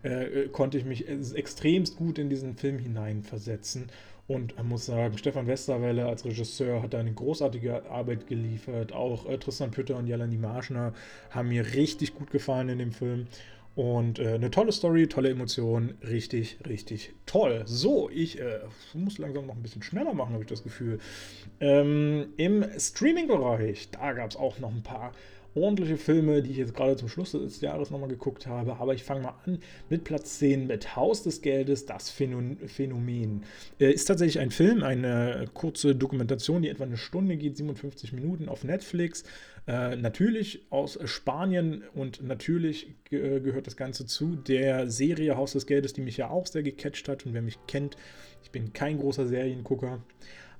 äh, konnte ich mich extremst gut in diesen Film hineinversetzen. Und man muss sagen, Stefan Westerwelle als Regisseur hat da eine großartige Arbeit geliefert. Auch äh, Tristan Pütter und Jelani Marschner haben mir richtig gut gefallen in dem Film. Und äh, eine tolle Story, tolle Emotionen, richtig, richtig toll. So, ich äh, muss langsam noch ein bisschen schneller machen, habe ich das Gefühl. Ähm, Im Streaming-Bereich, da gab es auch noch ein paar ordentliche Filme, die ich jetzt gerade zum Schluss des Jahres nochmal geguckt habe. Aber ich fange mal an mit Platz 10 mit Haus des Geldes, das Phänomen. Äh, ist tatsächlich ein Film, eine kurze Dokumentation, die etwa eine Stunde geht, 57 Minuten auf Netflix. Äh, natürlich aus Spanien und natürlich ge gehört das Ganze zu der Serie Haus des Geldes, die mich ja auch sehr gecatcht hat. Und wer mich kennt, ich bin kein großer Seriengucker.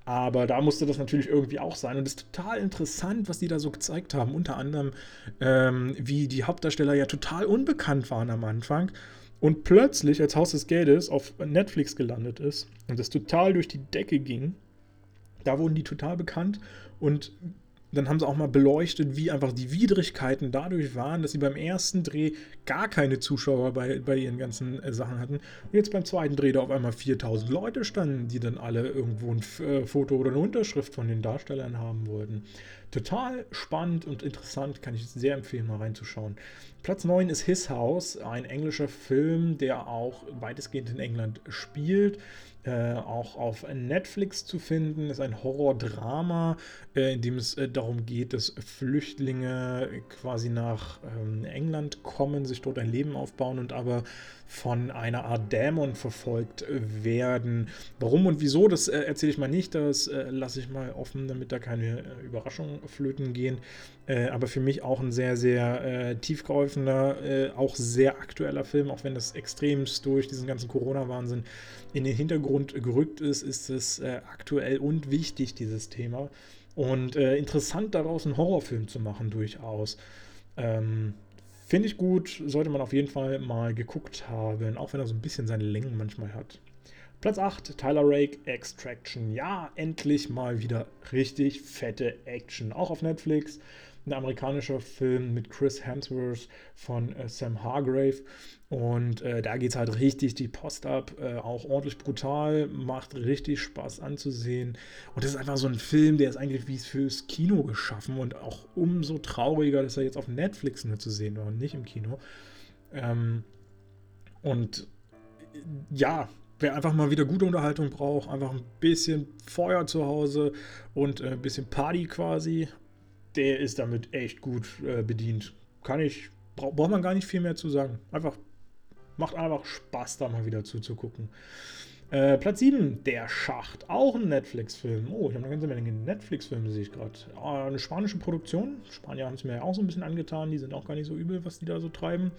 Aber da musste das natürlich irgendwie auch sein. Und es ist total interessant, was die da so gezeigt haben. Unter anderem, ähm, wie die Hauptdarsteller ja total unbekannt waren am Anfang. Und plötzlich, als Haus des Geldes auf Netflix gelandet ist und es total durch die Decke ging, da wurden die total bekannt. Und dann haben sie auch mal beleuchtet, wie einfach die Widrigkeiten dadurch waren, dass sie beim ersten Dreh gar keine Zuschauer bei, bei ihren ganzen äh, Sachen hatten. Und jetzt beim zweiten Dreh da auf einmal 4000 Leute standen, die dann alle irgendwo ein äh, Foto oder eine Unterschrift von den Darstellern haben wollten. total spannend und interessant, kann ich sehr empfehlen, mal reinzuschauen. Platz 9 ist His House, ein englischer Film, der auch weitestgehend in England spielt. Äh, auch auf Netflix zu finden. Ist ein Horror-Drama, äh, in dem es äh, darum geht, dass Flüchtlinge quasi nach ähm, England kommen, sich dort ein Leben aufbauen und aber von einer Art Dämon verfolgt werden. Warum und wieso, das äh, erzähle ich mal nicht. Das äh, lasse ich mal offen, damit da keine äh, Überraschungen flöten gehen. aber für mich auch ein sehr, sehr tiefgreifender, auch sehr aktueller Film, auch wenn das extremst durch diesen ganzen Corona-Wahnsinn in den Hintergrund gerückt ist, ist es äh, aktuell und wichtig, dieses Thema. Und äh, interessant daraus einen Horrorfilm zu machen, durchaus. Ähm, Finde ich gut, sollte man auf jeden Fall mal geguckt haben, auch wenn er so ein bisschen seine Längen manchmal hat. Platz 8, Tyler Rake, Extraction. Ja, endlich mal wieder richtig fette Action. Auch auf Netflix ein amerikanischer Film mit Chris Hemsworth von äh, Sam Hargrave. Und äh, da geht es halt richtig die Post ab, äh, auch ordentlich brutal, macht richtig Spaß anzusehen. Und das ist einfach so ein Film, der ist eigentlich wie fürs Kino geschaffen und auch umso trauriger, dass er jetzt auf Netflix nur zu sehen war und nicht im Kino. Ähm, und ja, wer einfach mal wieder gute Unterhaltung braucht, einfach ein bisschen Feuer zu Hause und äh, ein bisschen Party quasi der ist damit echt gut äh, bedient. Kann ich, bra braucht man gar nicht viel mehr zu sagen. Einfach, macht einfach Spaß, da mal wieder zuzugucken. Äh, Platz 7, Der Schacht. Auch ein Netflix-Film. Oh, ich habe eine ganze Menge Netflix-Filme, sehe ich gerade. Äh, eine spanische Produktion. Spanier haben es mir ja auch so ein bisschen angetan. Die sind auch gar nicht so übel, was die da so treiben.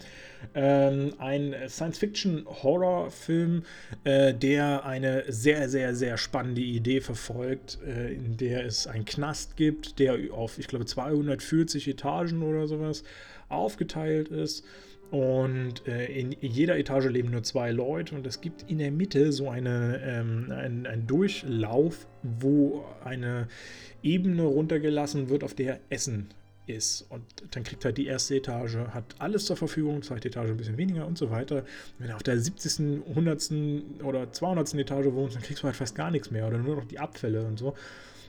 Ähm, ein Science-Fiction-Horror-Film, äh, der eine sehr, sehr, sehr spannende Idee verfolgt, äh, in der es einen Knast gibt, der auf, ich glaube, 240 Etagen oder sowas aufgeteilt ist. Und äh, in jeder Etage leben nur zwei Leute und es gibt in der Mitte so eine, ähm, ein, ein Durchlauf, wo eine Ebene runtergelassen wird, auf der Essen ist. Und dann kriegt halt die erste Etage, hat alles zur Verfügung, zweite Etage ein bisschen weniger und so weiter. wenn du auf der 70., 100. oder 200. Etage wohnst, dann kriegst du halt fast gar nichts mehr oder nur noch die Abfälle und so.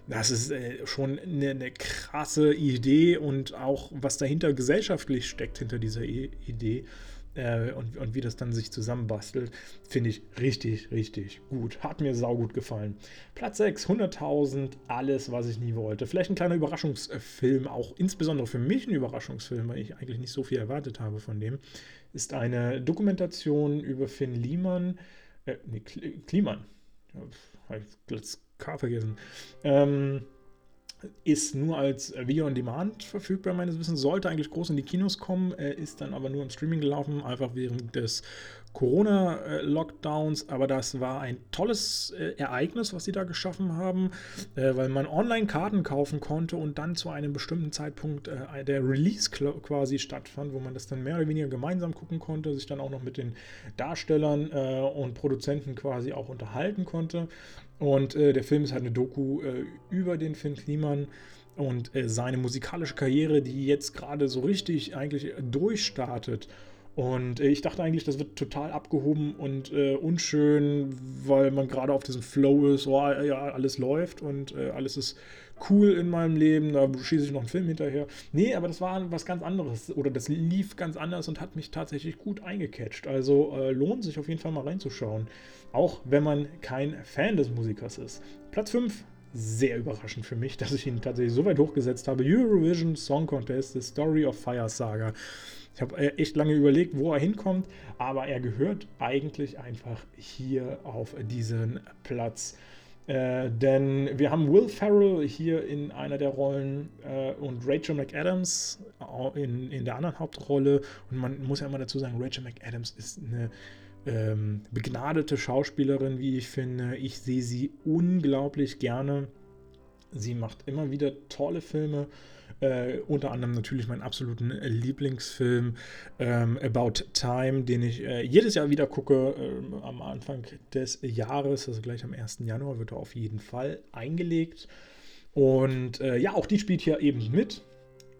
Das ist äh, schon eine, eine, krasse Idee und auch was dahinter gesellschaftlich steckt, hinter dieser I Idee äh, und, und wie das dann sich zusammenbastelt, finde ich richtig, richtig gut. Hat mir saugut gefallen. Platz 6, 100.000, alles, was ich nie wollte. Vielleicht ein kleiner Überraschungsfilm, auch insbesondere für mich ein Überraschungsfilm, weil ich eigentlich nicht so viel erwartet habe von dem, ist eine Dokumentation über Finn Liemann, äh, nee, Kliman. Ja, K vergessen. Ähm, ist nur als Video on Demand verfügbar, meines Wissens. Sollte eigentlich groß in die Kinos kommen, äh, ist dann aber nur im Streaming gelaufen, einfach während des Corona-Lockdowns. Aber das war ein tolles äh, Ereignis, was sie da geschaffen haben, äh, weil man online Karten kaufen konnte und dann zu einem bestimmten Zeitpunkt der Release quasi stattfand, wo man das dann mehr oder weniger gemeinsam gucken konnte, sich dann auch noch mit den Darstellern und Produzenten quasi auch unterhalten konnte. Und äh, der Film ist halt eine Doku äh, über den Finn Kliman und äh, seine musikalische Karriere, die jetzt gerade so richtig eigentlich durchstartet. Und äh, ich dachte eigentlich, das wird total abgehoben und äh, unschön, weil man gerade auf diesem Flow ist, oh, ja, alles läuft und äh, alles ist cool in meinem Leben, da schieße ich noch einen Film hinterher. Nee, aber das war was ganz anderes oder das lief ganz anders und hat mich tatsächlich gut eingecatcht. Also äh, lohnt sich auf jeden Fall mal reinzuschauen, auch wenn man kein Fan des Musikers ist. Platz 5, sehr überraschend für mich, dass ich ihn tatsächlich so weit hochgesetzt habe. Eurovision Song Contest, The Story of Fire Saga. Ich habe äh, echt lange überlegt, wo er hinkommt, aber er gehört eigentlich einfach hier auf diesen Platz. Äh, denn wir haben Will Ferrell hier in einer der Rollen äh, und Rachel McAdams in, in der anderen Hauptrolle. Und man muss ja immer dazu sagen, Rachel McAdams ist eine ähm, begnadete Schauspielerin, wie ich finde. Ich sehe sie unglaublich gerne. Sie macht immer wieder tolle Filme. Äh, unter anderem natürlich meinen absoluten Lieblingsfilm ähm, About Time, den ich äh, jedes Jahr wieder gucke. Äh, am Anfang des Jahres, also gleich am 1. Januar, wird er auf jeden Fall eingelegt. Und äh, ja, auch die spielt hier eben mit.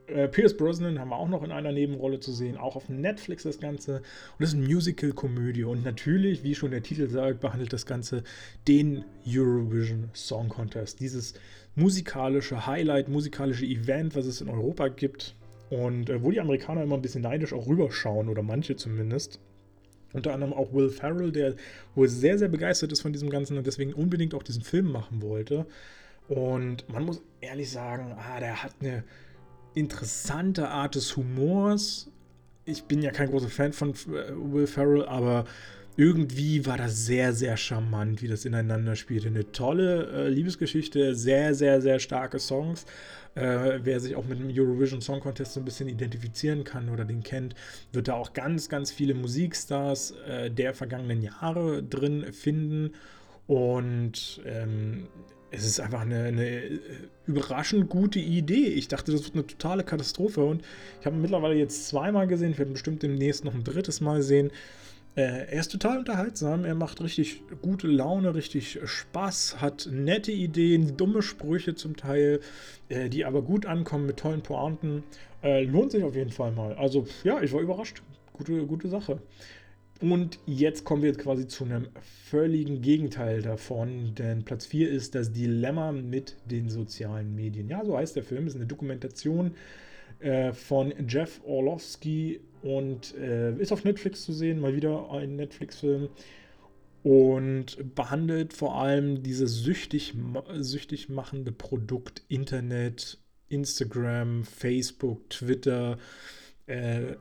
Äh, Pierce Brosnan haben wir auch noch in einer Nebenrolle zu sehen, auch auf Netflix das Ganze. Und das ist eine Musical-Komödie. Und natürlich, wie schon der Titel sagt, behandelt das Ganze den Eurovision Song Contest. Dieses musikalische Highlight, musikalische Event, was es in Europa gibt. Und äh, wo die Amerikaner immer ein bisschen neidisch auch rüberschauen, oder manche zumindest. Unter anderem auch Will Ferrell, der wohl sehr, sehr begeistert ist von diesem Ganzen und deswegen unbedingt auch diesen Film machen wollte. Und man muss ehrlich sagen, ah, der hat eine interessante Art des Humors. Ich bin ja kein großer Fan von äh, Will Ferrell, aber irgendwie war das sehr, sehr charmant, wie das ineinander spielte. Eine tolle äh, Liebesgeschichte, sehr, sehr, sehr starke Songs. Äh, wer sich auch mit dem Eurovision Song Contest so ein bisschen identifizieren kann oder den kennt, wird da auch ganz, ganz viele Musikstars äh, der vergangenen Jahre drin finden. Und ähm, es ist einfach eine, eine, äh, überraschend gute Idee. Ich dachte, das wird eine totale Katastrophe. Und ich habe ihn mittlerweile jetzt zweimal gesehen. Ich werde bestimmt demnächst noch ein drittes Mal sehen. Äh, er ist total unterhaltsam. Er macht richtig gute Laune, richtig Spaß, hat nette Ideen, dumme Sprüche zum Teil, äh, die aber gut ankommen mit tollen Pointen. Äh, lohnt sich auf jeden Fall mal. Also, ja, ich war überrascht. Gute, gute Sache. Und jetzt kommen wir quasi zu einem völligen Gegenteil davon, denn Platz 4 ist das Dilemma mit den sozialen Medien. Ja, so heißt der Film, ist eine Dokumentation äh, von Jeff Orlowski und äh, ist auf Netflix zu sehen, mal wieder ein Netflix-Film und behandelt vor allem dieses süchtig, süchtig machende Produkt Internet, Instagram, Facebook, Twitter,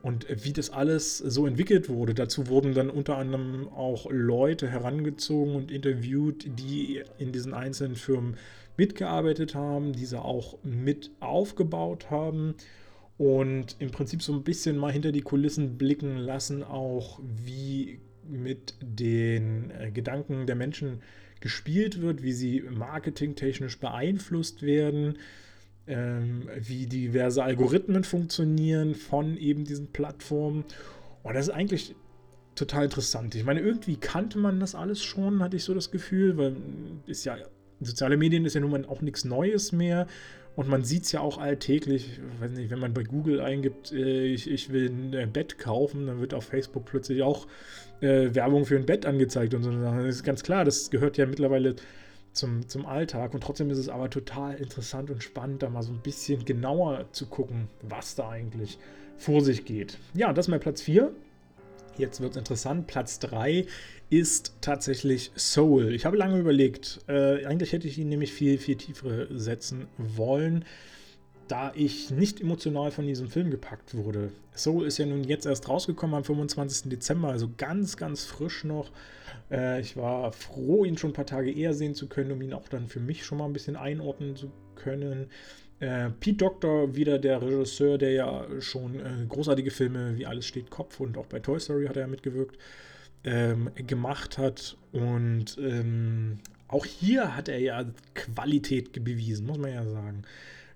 und wie das alles so entwickelt wurde. Dazu wurden dann unter anderem auch Leute herangezogen und interviewt, die in diesen einzelnen Firmen mitgearbeitet haben, diese auch mit aufgebaut haben und im Prinzip so ein bisschen mal hinter die Kulissen blicken lassen, auch wie mit den äh, Gedanken der Menschen gespielt wird, wie sie marketingtechnisch beeinflusst werden ähm, wie diverse Algorithmen funktionieren von eben diesen Plattformen. Und das ist eigentlich total interessant. Ich meine, irgendwie kannte man das alles schon, hatte ich so das Gefühl, weil ist ja, soziale Medien ist ja nun mal auch nichts Neues mehr. Und man sieht es ja auch alltäglich, weiß nicht, wenn man bei Google eingibt, äh, ich, ich will ein äh, Bett kaufen, dann wird auf Facebook plötzlich auch äh, Werbung für ein Bett angezeigt und so. Das ist ganz klar, das gehört ja mittlerweile zum, zum Alltag. Und trotzdem ist es aber total interessant und spannend, da mal so ein bisschen genauer zu gucken, was da eigentlich vor sich geht. Ja, das ist mein Platz 4. Jetzt wird es interessant. Platz 3 ist tatsächlich Soul. Ich habe lange überlegt. Äh, eigentlich hätte ich ihn nämlich viel, viel tiefer setzen wollen, da ich nicht emotional von diesem Film gepackt wurde. Soul ist ja nun jetzt erst rausgekommen am 25. Dezember, also ganz, ganz frisch noch. Äh, ich war froh, ihn schon ein paar Tage eher sehen zu können, um ihn auch dann für mich schon mal ein bisschen einordnen zu können. Äh, Pete Doctor, wieder der Regisseur, der ja schon äh, großartige Filme wie Alles steht Kopf und auch bei Toy Story hat er ja mitgewirkt, ähm, gemacht hat. Und ähm, auch hier hat er ja Qualität bewiesen, muss man ja sagen.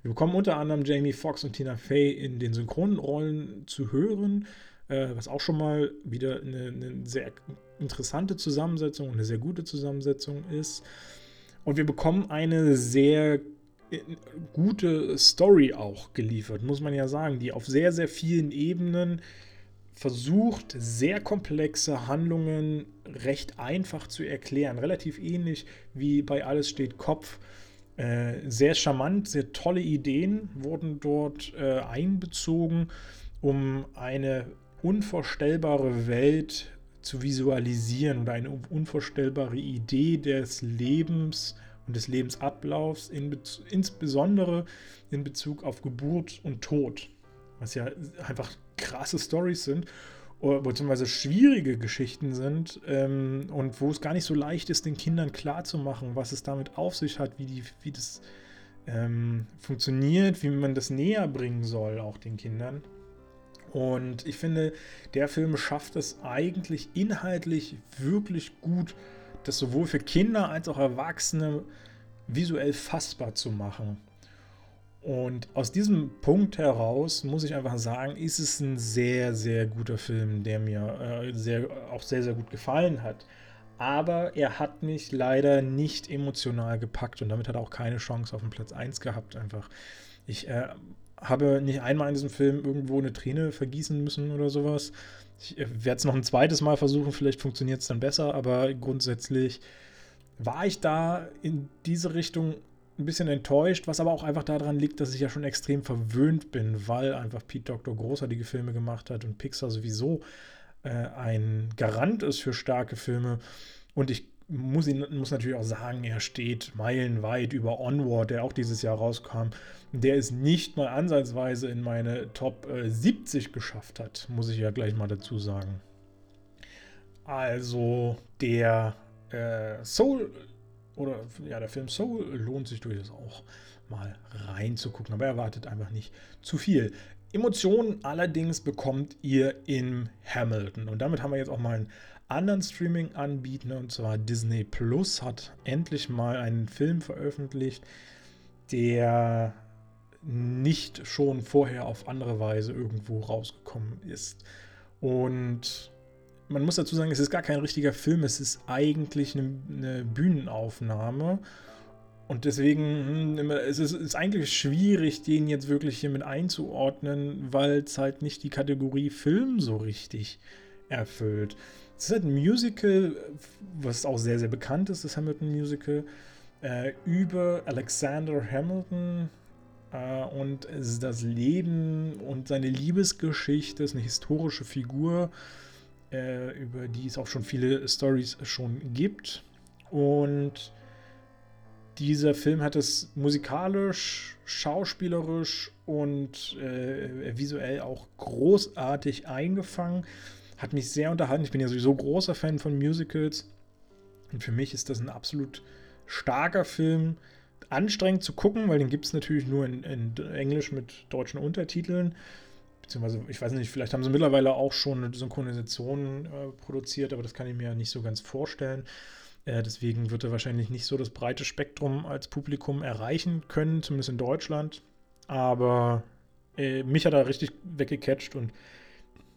Wir bekommen unter anderem Jamie Foxx und Tina Fey in den Synchronrollen zu hören, äh, was auch schon mal wieder eine, eine sehr interessante Zusammensetzung, eine sehr gute Zusammensetzung ist. Und wir bekommen eine sehr äh, gute Story auch geliefert, muss man ja sagen, die auf sehr, sehr vielen Ebenen versucht, sehr komplexe Handlungen recht einfach zu erklären. Relativ ähnlich wie bei Alles steht Kopf. Äh, sehr charmant, sehr tolle Ideen wurden dort äh, einbezogen, um eine unvorstellbare Welt zu visualisieren oder eine unvorstellbare Idee des Lebens und des Lebensablaufs, in insbesondere in Bezug auf Geburt und Tod, was ja einfach krasse Stories sind, beziehungsweise schwierige Geschichten sind ähm, und wo es gar nicht so leicht ist, den Kindern klarzumachen, was es damit auf sich hat, wie, die, wie das ähm, funktioniert, wie man das näher bringen soll, auch den Kindern. Und ich finde, der Film schafft es eigentlich inhaltlich wirklich gut, das sowohl für Kinder als auch Erwachsene visuell fassbar zu machen. Und aus diesem Punkt heraus muss ich einfach sagen, ist es ein sehr, sehr guter Film, der mir äh, sehr, auch sehr, sehr gut gefallen hat. Aber er hat mich leider nicht emotional gepackt und damit hat er auch keine Chance auf den Platz 1 gehabt. Einfach. Ich äh, habe nicht einmal in diesem Film irgendwo eine Träne vergießen müssen oder sowas. Ich äh, werde es noch ein zweites Mal versuchen, vielleicht funktioniert es dann besser, aber grundsätzlich war ich da in diese Richtung ein bisschen enttäuscht, was aber auch einfach daran liegt, dass ich ja schon extrem verwöhnt bin, weil einfach Pete Doctor großartige Filme gemacht hat und Pixar sowieso äh, ein Garant ist für starke Filme. Und ich muss, ihn, muss natürlich auch sagen, er steht meilenweit über Onward, der auch dieses Jahr rauskam. Der es nicht mal ansatzweise in meine Top äh, 70 geschafft hat, muss ich ja gleich mal dazu sagen. Also der äh, Soul oder ja, der Film Soul lohnt sich durchaus auch mal reinzugucken, aber erwartet einfach nicht zu viel. Emotionen allerdings bekommt ihr in Hamilton. Und damit haben wir jetzt auch mal einen anderen Streaming-Anbieter, und zwar Disney Plus hat endlich mal einen Film veröffentlicht, der nicht schon vorher auf andere Weise irgendwo rausgekommen ist. Und man muss dazu sagen, es ist gar kein richtiger Film, es ist eigentlich eine, eine Bühnenaufnahme. Und deswegen, hm, es ist, ist, eigentlich schwierig, den jetzt wirklich hier mit einzuordnen, weil es halt nicht die Kategorie Film so richtig erfüllt. Es ist halt ein Musical, was auch sehr, sehr bekannt ist, das Hamilton Musical, äh, über Alexander Hamilton äh, und das Leben und seine Liebesgeschichte, ist eine historische Figur äh, über die es auch schon viele Stories schon gibt. Und dieser Film hat es musikalisch, schauspielerisch und äh, visuell auch großartig eingefangen. Hat mich sehr unterhalten. Ich bin ja sowieso großer Fan von Musicals. Und für mich ist das ein absolut starker Film. Anstrengend zu gucken, weil den gibt es natürlich nur in, in Englisch mit deutschen Untertiteln beziehungsweise ich weiß nicht, vielleicht haben sie mittlerweile auch schon eine Synchronisation äh, produziert, aber das kann ich mir ja nicht so ganz vorstellen. Äh, deswegen wird er wahrscheinlich nicht so das breite Spektrum als Publikum erreichen können, zumindest in Deutschland. Aber äh, mich hat er richtig weggecatcht und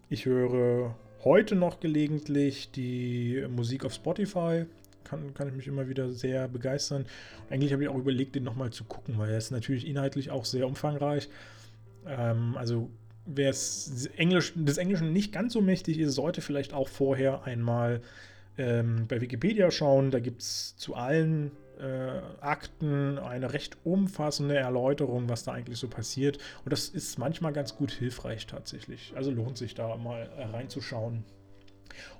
ich höre heute noch gelegentlich die Musik auf Spotify. Kann, kann ich mich immer wieder sehr begeistern. eigentlich habe ich auch überlegt, den nochmal zu gucken, weil er ist natürlich inhaltlich auch sehr umfangreich. Ähm, also wer es Englisch, des Englischen nicht ganz so mächtig ist, sollte vielleicht auch vorher einmal ähm, bei Wikipedia schauen. Da gibt es zu allen äh, Akten eine recht umfassende Erläuterung, was da eigentlich so passiert. Und das ist manchmal ganz gut hilfreich tatsächlich. Also lohnt sich da mal äh, reinzuschauen.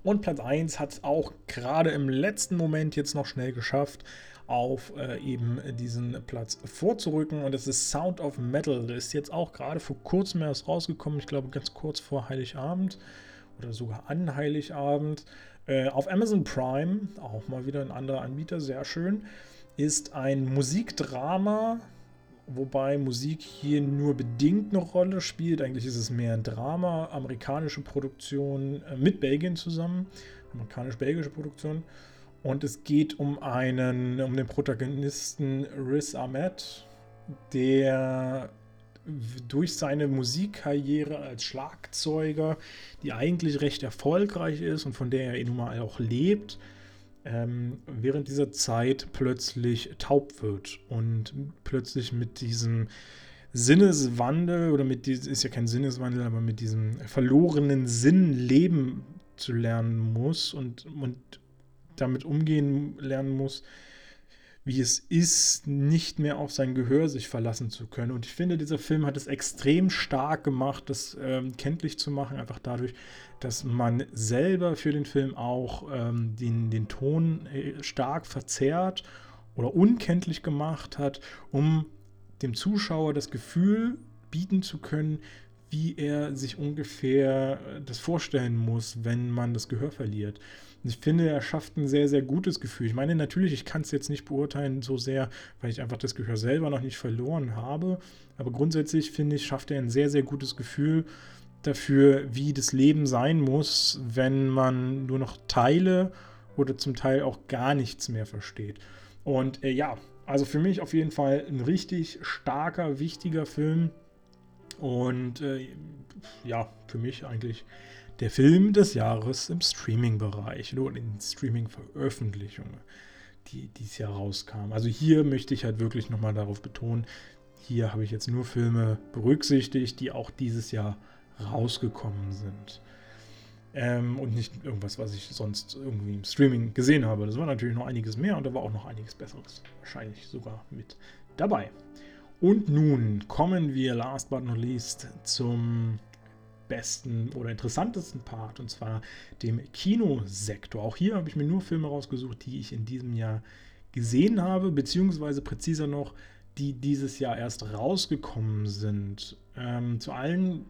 Und Platz 1 hat es auch gerade im letzten Moment jetzt noch schnell geschafft auf äh, eben diesen Platz vorzurücken. Und das ist Sound of Metal. Das ist jetzt auch gerade vor kurzem erst rausgekommen. Ich glaube, ganz kurz vor Heiligabend oder sogar an Heiligabend. Äh, auf Amazon Prime, auch mal wieder ein anderer Anbieter, sehr schön, ist ein Musikdrama, wobei Musik hier nur bedingt eine Rolle spielt. Eigentlich ist es mehr ein Drama, amerikanische Produktion äh, mit Belgien zusammen, amerikanisch-belgische Produktion. Und es geht um einen, um den Protagonisten Riz Ahmed, der durch seine Musikkarriere als Schlagzeuger, die eigentlich recht erfolgreich ist und von der er nun mal auch lebt, ähm, während dieser Zeit plötzlich taub wird und plötzlich mit diesem Sinneswandel oder mit diesem, ist ja kein Sinneswandel, aber mit diesem verlorenen Sinn leben zu lernen muss und, und damit umgehen lernen muss, wie es ist, nicht mehr auf sein Gehör sich verlassen zu können. Und ich finde, dieser Film hat es extrem stark gemacht, das ähm, kenntlich zu machen, einfach dadurch, dass man selber für den Film auch ähm, den, den Ton äh, stark verzerrt oder unkenntlich gemacht hat, um dem Zuschauer das Gefühl bieten zu können, wie er sich ungefähr äh, das vorstellen muss, wenn man das Gehör verliert. Und ich finde, er schafft ein sehr, sehr gutes Gefühl. Ich meine, natürlich, ich kann es jetzt nicht beurteilen so sehr, weil ich einfach das Gehör selber noch nicht verloren habe. Aber grundsätzlich finde ich, schafft er ein sehr, sehr gutes Gefühl dafür, wie das Leben sein muss, wenn man nur noch Teile oder zum Teil auch gar nichts mehr versteht. Und äh, ja, also für mich auf jeden Fall ein richtig starker, wichtiger Film. Und äh, ja, für mich eigentlich der Film des Jahres im Streaming-Bereich oder in Streaming-Veröffentlichungen, die dieses Jahr rauskamen. Also hier möchte ich halt wirklich nochmal darauf betonen, hier habe ich jetzt nur Filme berücksichtigt, die auch dieses Jahr rausgekommen sind. Ähm, und nicht irgendwas, was ich sonst irgendwie im Streaming gesehen habe. Das war natürlich noch einiges mehr und da war auch noch einiges Besseres. Wahrscheinlich sogar mit dabei. Und nun kommen wir last but not least zum besten oder interessantesten Part, und zwar dem Kinosektor. Auch hier habe ich mir nur Filme rausgesucht, die ich in diesem Jahr gesehen habe, beziehungsweise präziser noch, die dieses Jahr erst rausgekommen sind. Ähm, zu allen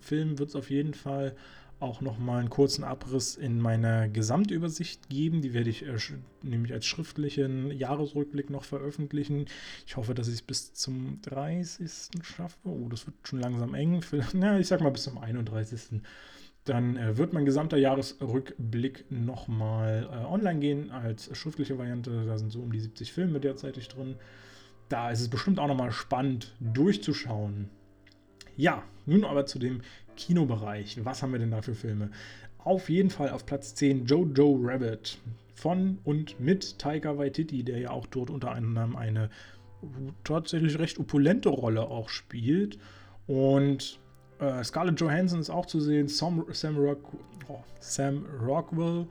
Filmen wird es auf jeden Fall auch nochmal einen kurzen Abriss in meiner Gesamtübersicht geben. Die werde ich äh, nämlich als schriftlichen Jahresrückblick noch veröffentlichen. Ich hoffe, dass ich es bis zum 30. schaffe. Oh, das wird schon langsam eng. Na, ich sag mal bis zum 31. Dann äh, wird mein gesamter Jahresrückblick nochmal äh, online gehen als schriftliche Variante. Da sind so um die 70 Filme derzeitig drin. Da ist es bestimmt auch nochmal spannend durchzuschauen. Ja, nun aber zu dem Kinobereich. Was haben wir denn da für Filme? Auf jeden Fall auf Platz 10 Jojo Rabbit von und mit Taika Waititi, der ja auch dort unter anderem eine tatsächlich recht opulente Rolle auch spielt. Und äh, Scarlett Johansson ist auch zu sehen, Sam, Sam, Rock, oh, Sam Rockwell,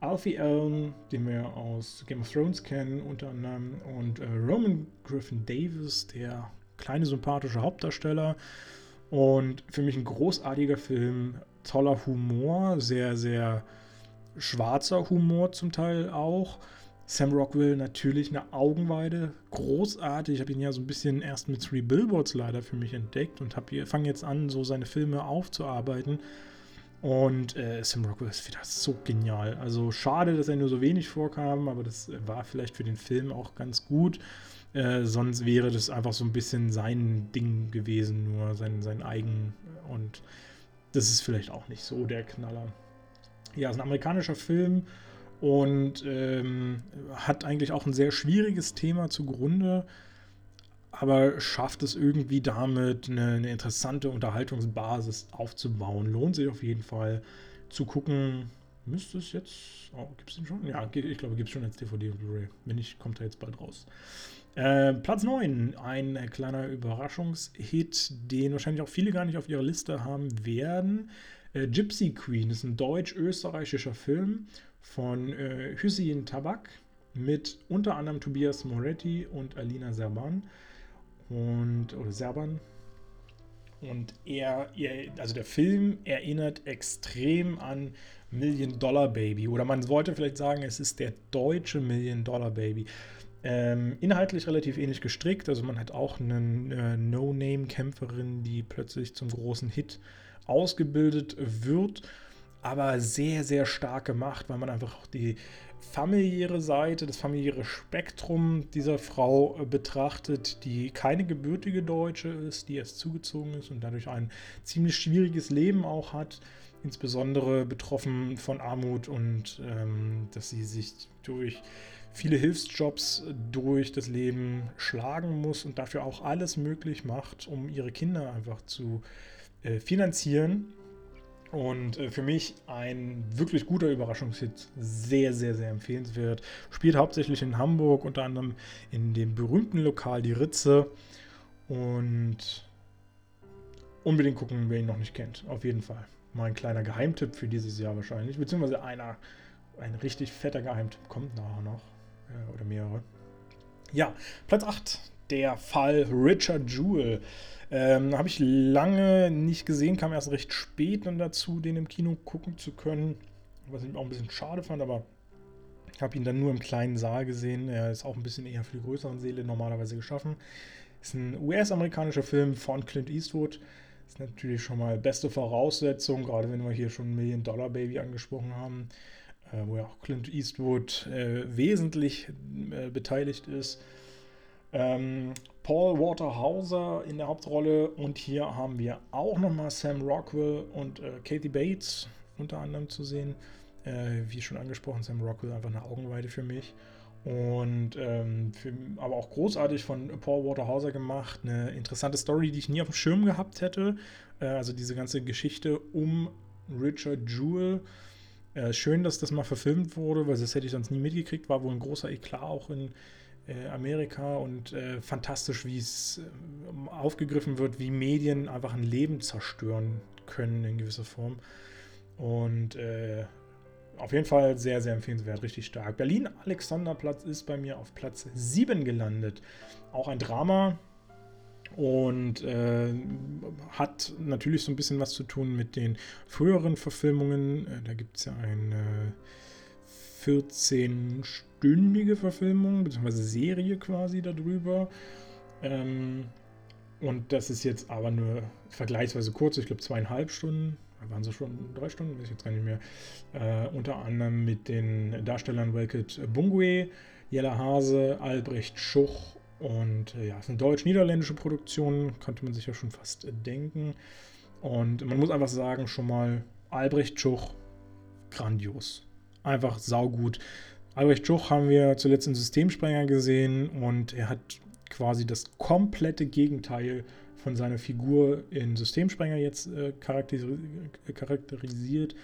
Alfie Allen, den wir aus Game of Thrones kennen, unter anderem, und äh, Roman Griffin Davis, der kleine sympathische Hauptdarsteller. Und für mich ein großartiger Film, toller Humor, sehr, sehr schwarzer Humor zum Teil auch. Sam Rockwell natürlich eine Augenweide, großartig. Ich habe ihn ja so ein bisschen erst mit Three Billboards leider für mich entdeckt und fange jetzt an, so seine Filme aufzuarbeiten. Und äh, Sam Rockwell ist wieder so genial. Also schade, dass er nur so wenig vorkam, aber das war vielleicht für den Film auch ganz gut. Äh, sonst wäre das einfach so ein bisschen sein Ding gewesen, nur sein, sein eigen. Und das ist vielleicht auch nicht so der Knaller. Ja, es ist ein amerikanischer Film und ähm, hat eigentlich auch ein sehr schwieriges Thema zugrunde, aber schafft es irgendwie damit, eine, eine interessante Unterhaltungsbasis aufzubauen. Lohnt sich auf jeden Fall zu gucken. Müsste es jetzt. Oh, gibt es den schon? Ja, ich glaube, gibt es schon als DVD und Blu-ray. Wenn nicht, kommt er jetzt bald raus. Äh, Platz 9, ein kleiner Überraschungshit, den wahrscheinlich auch viele gar nicht auf ihrer Liste haben werden. Äh, Gypsy Queen ist ein deutsch-österreichischer Film von äh, Hüseyin Tabak mit unter anderem Tobias Moretti und Alina Serban und oder Serban. Und er, er, also der Film erinnert extrem an Million Dollar Baby. Oder man wollte vielleicht sagen, es ist der deutsche Million Dollar Baby. Ähm, inhaltlich relativ ähnlich gestrickt. Also man hat auch eine äh, No-Name-Kämpferin, die plötzlich zum großen Hit ausgebildet wird, aber sehr, sehr stark gemacht, weil man einfach auch die familiäre Seite, das familiäre Spektrum dieser Frau äh, betrachtet, die keine gebürtige Deutsche ist, die erst zugezogen ist und dadurch ein ziemlich schwieriges Leben auch hat, insbesondere betroffen von Armut und ähm, dass sie sich durch viele Hilfsjobs durch das Leben schlagen muss und dafür auch alles möglich macht, um ihre Kinder einfach zu äh, finanzieren. Und äh, für mich ein wirklich guter Überraschungshit, sehr, sehr, sehr empfehlenswert. Spielt hauptsächlich in Hamburg, unter anderem in dem berühmten Lokal Die Ritze. Und unbedingt gucken, wer ihn noch nicht kennt. Auf jeden Fall. Mal ein kleiner Geheimtipp für dieses Jahr wahrscheinlich. Beziehungsweise einer, ein richtig fetter Geheimtipp kommt nachher noch äh, oder mehrere. Ja, Platz 8, der Fall Richard Jewell. Ähm, Habe ich lange nicht gesehen, kam erst recht spät dann dazu, den im Kino gucken zu können. Was ich auch ein bisschen schade fand, aber ich habe ihn dann nur im kleinen Saal gesehen. Er ist auch ein bisschen eher für die größeren Seele normalerweise geschaffen. Ist ein US-amerikanischer Film von Clint Eastwood. Ist natürlich schon mal beste Voraussetzung, gerade wenn wir hier schon Million Dollar Baby angesprochen haben wo ja auch Clint Eastwood äh, wesentlich äh, beteiligt ist. Ähm, Paul Waterhauser in der Hauptrolle und hier haben wir auch nochmal Sam Rockwell und äh, Kathy Bates unter anderem zu sehen. Äh, wie schon angesprochen, Sam Rockwell einfach eine Augenweide für mich. Und ähm, für, aber auch großartig von Paul Waterhauser gemacht. Eine interessante Story, die ich nie auf dem Schirm gehabt hätte. Äh, also diese ganze Geschichte um Richard Jewell. Äh, schön, dass das mal verfilmt wurde, weil das hätte ich sonst nie mitgekriegt. War wohl ein großer Eklat auch in äh, Amerika und äh, fantastisch, wie es äh, aufgegriffen wird, wie Medien einfach ein Leben zerstören können in gewisser Form. Und äh, auf jeden Fall sehr, sehr empfehlenswert, richtig stark. Berlin Alexanderplatz ist bei mir auf Platz 7 gelandet. Auch ein Drama und äh, hat natürlich so ein bisschen was zu tun mit den früheren Verfilmungen. Äh, da gibt es ja eine 14-stündige Verfilmung, beziehungsweise Serie quasi darüber. Ähm, und das ist jetzt aber nur vergleichsweise kurz, ich glaube zweieinhalb Stunden waren so schon drei Stunden, weiß ich jetzt gar nicht mehr. Äh, unter anderem mit den Darstellern Welket Bungwe, Jella Hase, Albrecht Schuch und äh, ja, es ist eine deutsch-niederländische Produktion, könnte man sich ja schon fast äh, denken. Und man muss einfach sagen, schon mal Albrecht Schuch, grandios. Einfach saugut. Albrecht Schuch haben wir zuletzt in Systemsprenger gesehen und er hat quasi das komplette Gegenteil von seiner Figur in Systemsprenger jetzt äh, charakterisiert,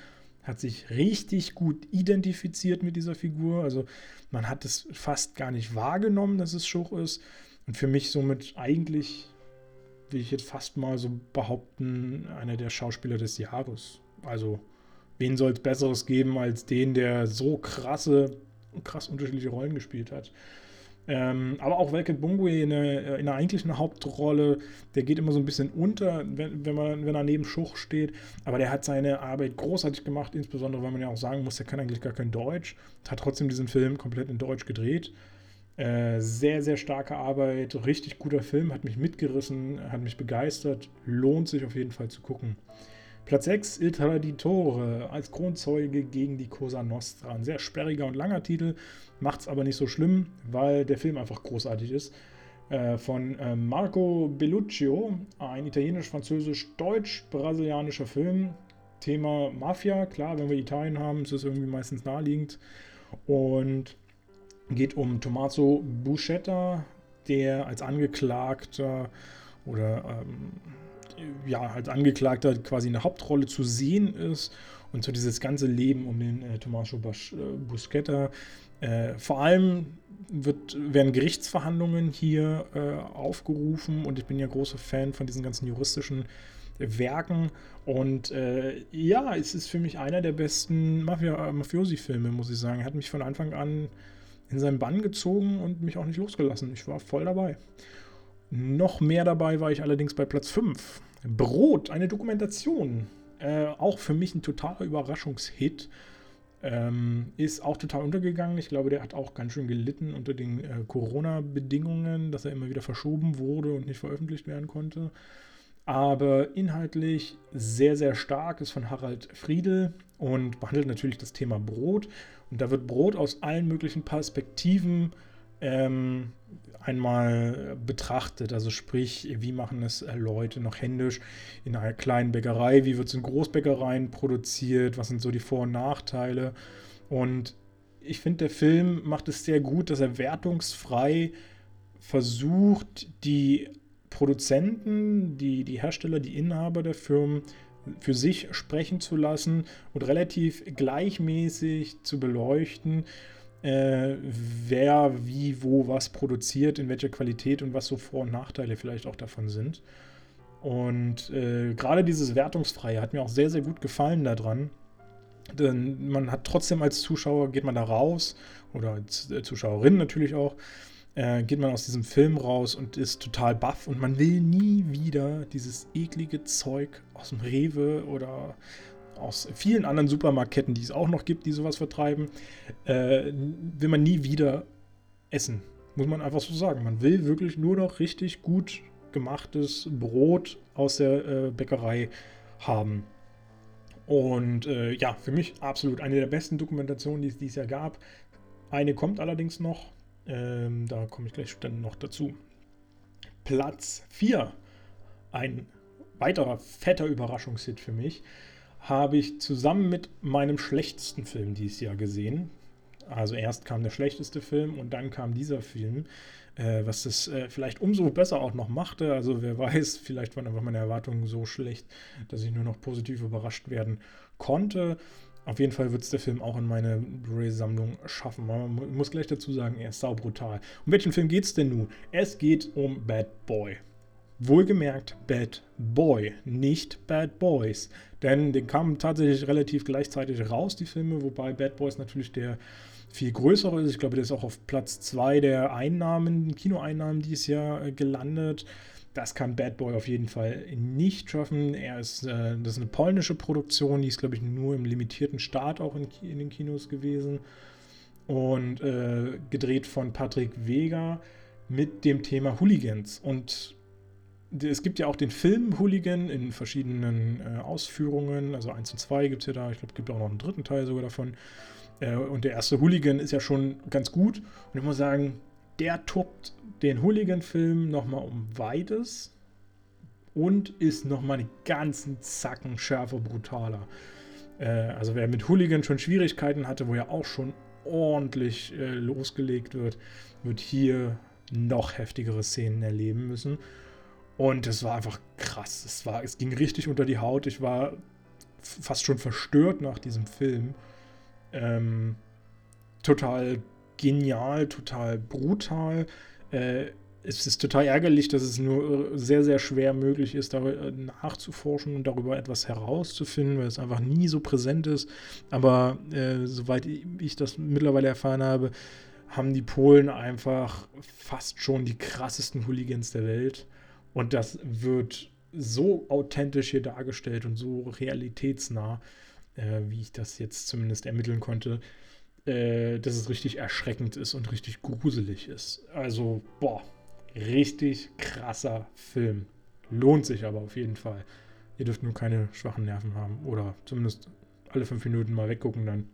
hat sich richtig gut identifiziert mit dieser Figur. Also man hat es fast gar nicht wahrgenommen, dass es Schuch ist. Und für mich somit eigentlich, will ich jetzt fast mal so behaupten, einer der Schauspieler des Jahres. Also wen soll es Besseres geben als den, der so krasse, krass unterschiedliche Rollen gespielt hat. Ähm, aber auch Welke Bungwe in, der, in der eigentlichen Hauptrolle, der geht immer so ein bisschen unter, wenn, wenn, man, wenn er neben Schuch steht. Aber der hat seine Arbeit großartig gemacht, insbesondere weil man ja auch sagen muss, der kann eigentlich gar kein Deutsch. Hat trotzdem diesen Film komplett in Deutsch gedreht. Äh, sehr, sehr starke Arbeit, richtig guter Film, hat mich mitgerissen, hat mich begeistert, lohnt sich auf jeden Fall zu gucken. Platz 6, Il Traditore als Kronzeuge gegen die Cosa Nostra. Ein sehr sperriger und langer Titel, macht es aber nicht so schlimm, weil der Film einfach großartig ist. Äh, von äh, Marco Belluccio, ein italienisch-französisch-deutsch-brasilianischer Film. Thema Mafia, klar, wenn wir Italien haben, ist es irgendwie meistens naheliegend. Und geht um Tommaso Buscetta, der als Angeklagter oder ähm, ja, als Angeklagter quasi eine Hauptrolle zu sehen ist und so dieses ganze Leben um den äh, Tommaso Bas äh, Busquetta. Äh, vor allem wird, werden Gerichtsverhandlungen hier äh, aufgerufen und ich bin ja großer Fan von diesen ganzen juristischen Werken und äh, ja, es ist für mich einer der besten Mafia Mafiosi-Filme, muss ich sagen. Er hat mich von Anfang an in seinen Bann gezogen und mich auch nicht losgelassen. Ich war voll dabei. Noch mehr dabei war ich allerdings bei Platz 5. Brot, eine Dokumentation. Äh, auch für mich ein totaler Überraschungshit. Ähm, ist auch total untergegangen. Ich glaube, der hat auch ganz schön gelitten unter den äh, Corona-Bedingungen, dass er immer wieder verschoben wurde und nicht veröffentlicht werden konnte. Aber inhaltlich sehr, sehr stark, ist von Harald Friedel und behandelt natürlich das Thema Brot. Und da wird Brot aus allen möglichen Perspektiven ähm, einmal betrachtet. Also sprich, wie machen es äh, Leute noch händisch in einer kleinen Bäckerei, wie wird es in Großbäckereien produziert, was sind so die Vor- und Nachteile. Und ich finde, der Film macht es sehr gut, dass er wertungsfrei versucht, die Produzenten, die, die Hersteller, die Inhaber der Firmen für sich sprechen zu lassen und relativ gleichmäßig zu beleuchten äh, wer wie wo was produziert, in welcher Qualität und was so Vor- und Nachteile vielleicht auch davon sind. Und äh, gerade dieses Wertungsfreie hat mir auch sehr, sehr gut gefallen daran. Denn man hat trotzdem als Zuschauer, geht man da raus, oder als äh, Zuschauerin natürlich auch, äh, geht man aus diesem Film raus und ist total baff und man will nie wieder dieses eklige Zeug aus dem Rewe oder aus vielen anderen Supermarktketten, die es auch noch gibt, die sowas vertreiben, äh, will man nie wieder essen. Muss man einfach so sagen. Man will wirklich nur noch richtig gut gemachtes Brot aus der äh, Bäckerei haben. Und äh, ja, für mich absolut eine der besten Dokumentationen, die es dieses Jahr gab. Eine kommt allerdings noch. Ähm, da komme ich gleich dann noch dazu. Platz 4. Ein weiterer fetter Überraschungshit für mich habe ich zusammen mit meinem schlechtesten Film dieses Jahr gesehen. Also erst kam der schlechteste Film und dann kam dieser Film, äh, was das äh, vielleicht umso besser auch noch machte. Also wer weiß, vielleicht waren einfach meine Erwartungen so schlecht, dass ich nur noch positiv überrascht werden konnte. Auf jeden Fall wird es der Film auch in meine Blu-ray-Sammlung schaffen. Man muss gleich dazu sagen, er ist saubrutal. Um welchen Film geht es denn nun? Es geht um Bad Boy. Wohlgemerkt Bad Boy, nicht Bad Boys. Denn den kamen tatsächlich relativ gleichzeitig raus, die Filme, wobei Bad Boys natürlich der viel größere ist. Ich glaube, der ist auch auf Platz 2 der Einnahmen, Kinoeinnahmen dieses Jahr äh, gelandet. Das kann Bad Boy auf jeden Fall nicht schaffen. Er ist, äh, das ist eine polnische Produktion, die ist, glaube ich, nur im limitierten Start auch in, in den Kinos gewesen. Und äh, gedreht von Patrick Vega mit dem Thema Hooligans. Und es gibt ja auch den Film Hooligan in verschiedenen äh, Ausführungen. Also 1 und 2 gibt es ja da. Ich glaube, es gibt auch noch einen dritten Teil sogar davon. Äh, und der erste Hooligan ist ja schon ganz gut. Und ich muss sagen, der toppt den Hooligan-Film nochmal um weites und ist nochmal einen ganzen Zacken schärfer, brutaler. Äh, also wer mit Hooligan schon Schwierigkeiten hatte, wo ja auch schon ordentlich äh, losgelegt wird, wird hier noch heftigere Szenen erleben müssen. Und es war einfach krass. Es, war, es ging richtig unter die Haut. Ich war fast schon verstört nach diesem Film. Ähm, total genial, total brutal. Äh, es ist total ärgerlich, dass es nur äh, sehr, sehr schwer möglich ist, äh, nachzuforschen und darüber etwas herauszufinden, weil es einfach nie so präsent ist. Aber äh, soweit ich das mittlerweile erfahren habe, haben die Polen einfach fast schon die krassesten Hooligans der Welt. Und das wird so authentisch hier dargestellt und so realitätsnah, äh, wie ich das jetzt zumindest ermitteln konnte, äh, dass es richtig erschreckend ist und richtig gruselig ist. Also, boah, richtig krasser Film. Lohnt sich aber auf jeden Fall. Ihr dürft nur keine schwachen Nerven haben oder zumindest alle fünf Minuten mal weggucken dann.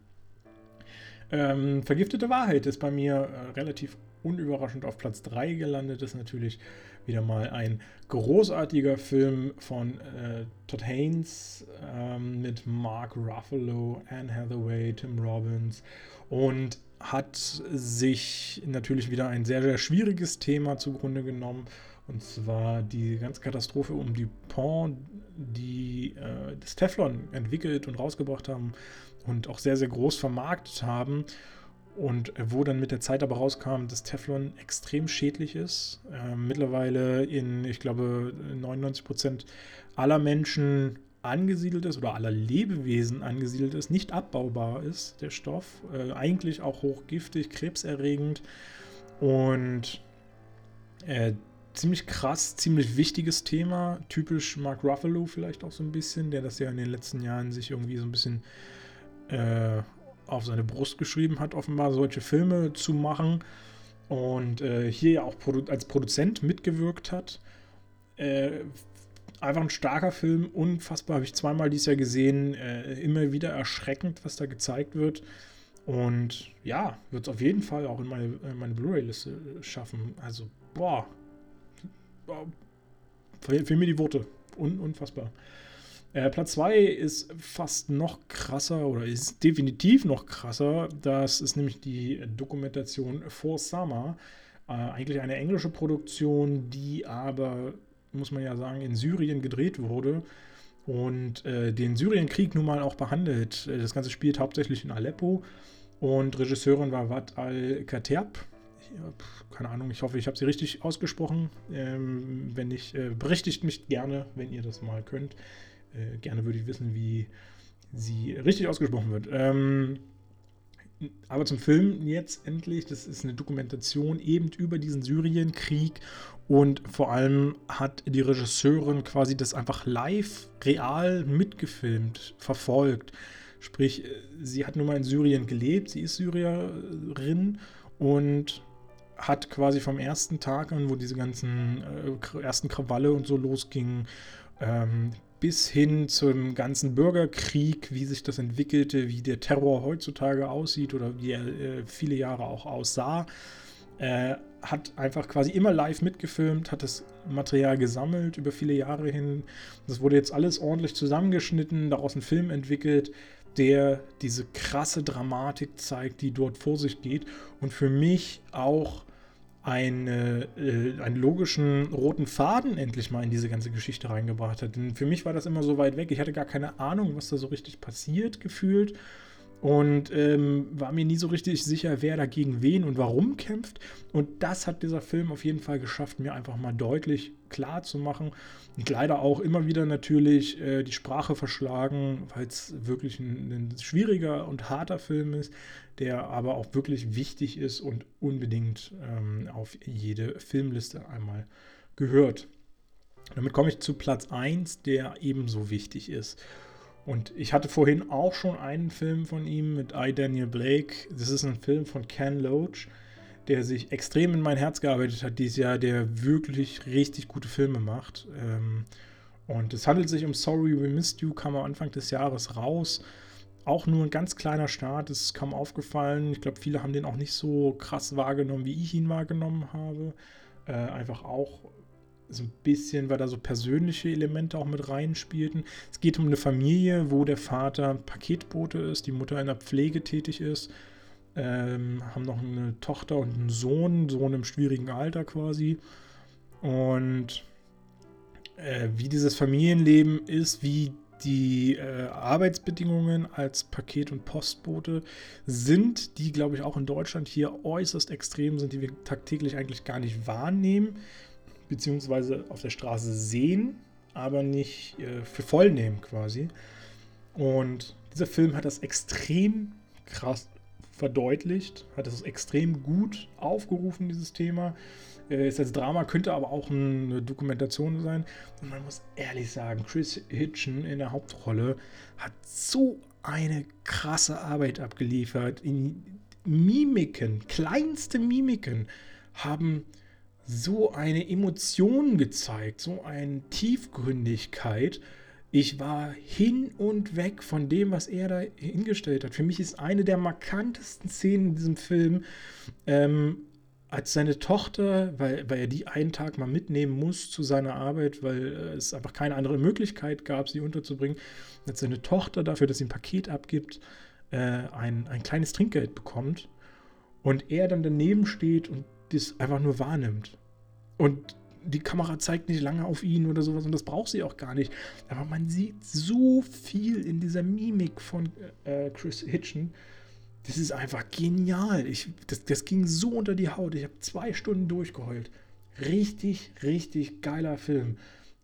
Ähm, Vergiftete Wahrheit ist bei mir äh, relativ unüberraschend auf Platz 3 gelandet. Ist natürlich wieder mal ein großartiger Film von äh, Todd Haynes ähm, mit Mark Ruffalo, Anne Hathaway, Tim Robbins und hat sich natürlich wieder ein sehr, sehr schwieriges Thema zugrunde genommen. Und zwar die ganze Katastrophe um Dupont, die äh, das Teflon entwickelt und rausgebracht haben und auch sehr, sehr groß vermarktet haben. Und wo dann mit der Zeit aber rauskam, dass Teflon extrem schädlich ist. Äh, mittlerweile in, ich glaube, 99 Prozent aller Menschen angesiedelt ist oder aller Lebewesen angesiedelt ist, nicht abbaubar ist, der Stoff. Äh, eigentlich auch hochgiftig, krebserregend und äh, ziemlich krass, ziemlich wichtiges Thema. Typisch Mark Ruffalo vielleicht auch so ein bisschen, der das ja in den letzten Jahren sich irgendwie so ein bisschen äh, auf seine Brust geschrieben hat, offenbar solche Filme zu machen und äh, hier ja auch produ als Produzent mitgewirkt hat. Äh, einfach ein starker Film, unfassbar, habe ich zweimal dieses Jahr gesehen, äh, immer wieder erschreckend, was da gezeigt wird. Und ja, wird es auf jeden Fall auch in meine, meine Blu-ray-Liste schaffen. Also, boah, boah fehlen mir die Worte. Un unfassbar. Äh, Platz 2 ist fast noch krasser oder ist definitiv noch krasser. Das ist nämlich die Dokumentation For Summer. Äh, eigentlich eine englische Produktion, die aber, muss man ja sagen, in Syrien gedreht wurde und äh, den Syrienkrieg nun mal auch behandelt. Äh, das Ganze spielt hauptsächlich in Aleppo und Regisseurin war Wat al-Katerb. Keine Ahnung, ich hoffe, ich habe sie richtig ausgesprochen. Ähm, wenn nicht, äh, berichtigt mich gerne, wenn ihr das mal könnt. Äh, gerne würde ich wissen, wie sie richtig ausgesprochen wird. Ähm, aber zum Film jetzt endlich, das ist eine Dokumentation eben über diesen Syrienkrieg und vor allem hat die Regisseurin quasi das einfach live, real mitgefilmt, verfolgt. Sprich, sie hat nun mal in Syrien gelebt, sie ist Syrierin und hat quasi vom ersten Tag an, wo diese ganzen äh, ersten Krawalle und so losgingen, ähm, bis hin zum ganzen Bürgerkrieg, wie sich das entwickelte, wie der Terror heutzutage aussieht oder wie er äh, viele Jahre auch aussah. Äh, hat einfach quasi immer live mitgefilmt, hat das Material gesammelt über viele Jahre hin. Das wurde jetzt alles ordentlich zusammengeschnitten, daraus ein Film entwickelt, der diese krasse Dramatik zeigt, die dort vor sich geht und für mich auch eine, äh, einen logischen roten Faden endlich mal in diese ganze Geschichte reingebracht hat. Denn für mich war das immer so weit weg. Ich hatte gar keine Ahnung, was da so richtig passiert, gefühlt. Und ähm, war mir nie so richtig sicher, wer dagegen wen und warum kämpft. Und das hat dieser Film auf jeden Fall geschafft, mir einfach mal deutlich klar zu machen. Und leider auch immer wieder natürlich äh, die Sprache verschlagen, weil es wirklich ein, ein, schwieriger und harter Film ist, der aber auch wirklich wichtig ist und unbedingt ähm, auf jede Filmliste einmal gehört. Damit komme ich zu Platz 1, der ebenso wichtig ist. Und ich hatte vorhin auch schon einen Film von ihm mit I. Daniel Blake. Das ist ein Film von Ken Loach, der sich extrem in mein Herz gearbeitet hat dieses Jahr, der wirklich richtig gute Filme macht. Ähm, und es handelt sich um Sorry We Missed You, kam am Anfang des Jahres raus. Auch nur ein ganz kleiner Start, ist kaum aufgefallen. Ich glaube, viele haben den auch nicht so krass wahrgenommen, wie ich ihn wahrgenommen habe. Äh, einfach auch so ein bisschen, weil da so persönliche Elemente auch mit reinspielten. Es geht um eine Familie, wo der Vater Paketbote ist, die Mutter in der Pflege tätig ist, ähm, haben noch eine Tochter und einen Sohn, Sohn im schwierigen Alter quasi. Und äh, wie dieses Familienleben ist, wie die äh, Arbeitsbedingungen als Paket- und Postbote sind, die, glaube ich, auch in Deutschland hier äußerst extrem sind, die wir tagtäglich eigentlich gar nicht wahrnehmen beziehungsweise auf der Straße sehen, aber nicht äh, für voll nehmen quasi. Und dieser Film hat das extrem krass verdeutlicht, hat es extrem gut aufgerufen, dieses Thema. Äh, ist als Drama, könnte aber auch eine Dokumentation sein. Und man muss ehrlich sagen, Chris Hitchen in der Hauptrolle hat so eine krasse Arbeit abgeliefert. In Mimiken, kleinste Mimiken haben so eine Emotion gezeigt, so eine Tiefgründigkeit. Ich war hin und weg von dem, was er da hingestellt hat. Für mich ist eine der markantesten Szenen in diesem Film, ähm, als seine Tochter, weil, weil er die einen Tag mal mitnehmen muss zu seiner Arbeit, weil äh, es einfach keine andere Möglichkeit gab, sie unterzubringen, als seine Tochter dafür, dass sie ein Paket abgibt, äh, ein, ein kleines Trinkgeld bekommt und er dann daneben steht und das einfach nur wahrnimmt. Und die Kamera zeigt nicht lange auf ihn oder sowas und das braucht sie auch gar nicht. Aber man sieht so viel in dieser Mimik von äh, Chris Hitchen. Das ist einfach genial. Ich, das, das ging so unter die Haut. Ich habe zwei Stunden durchgeheult. Richtig, richtig geiler Film.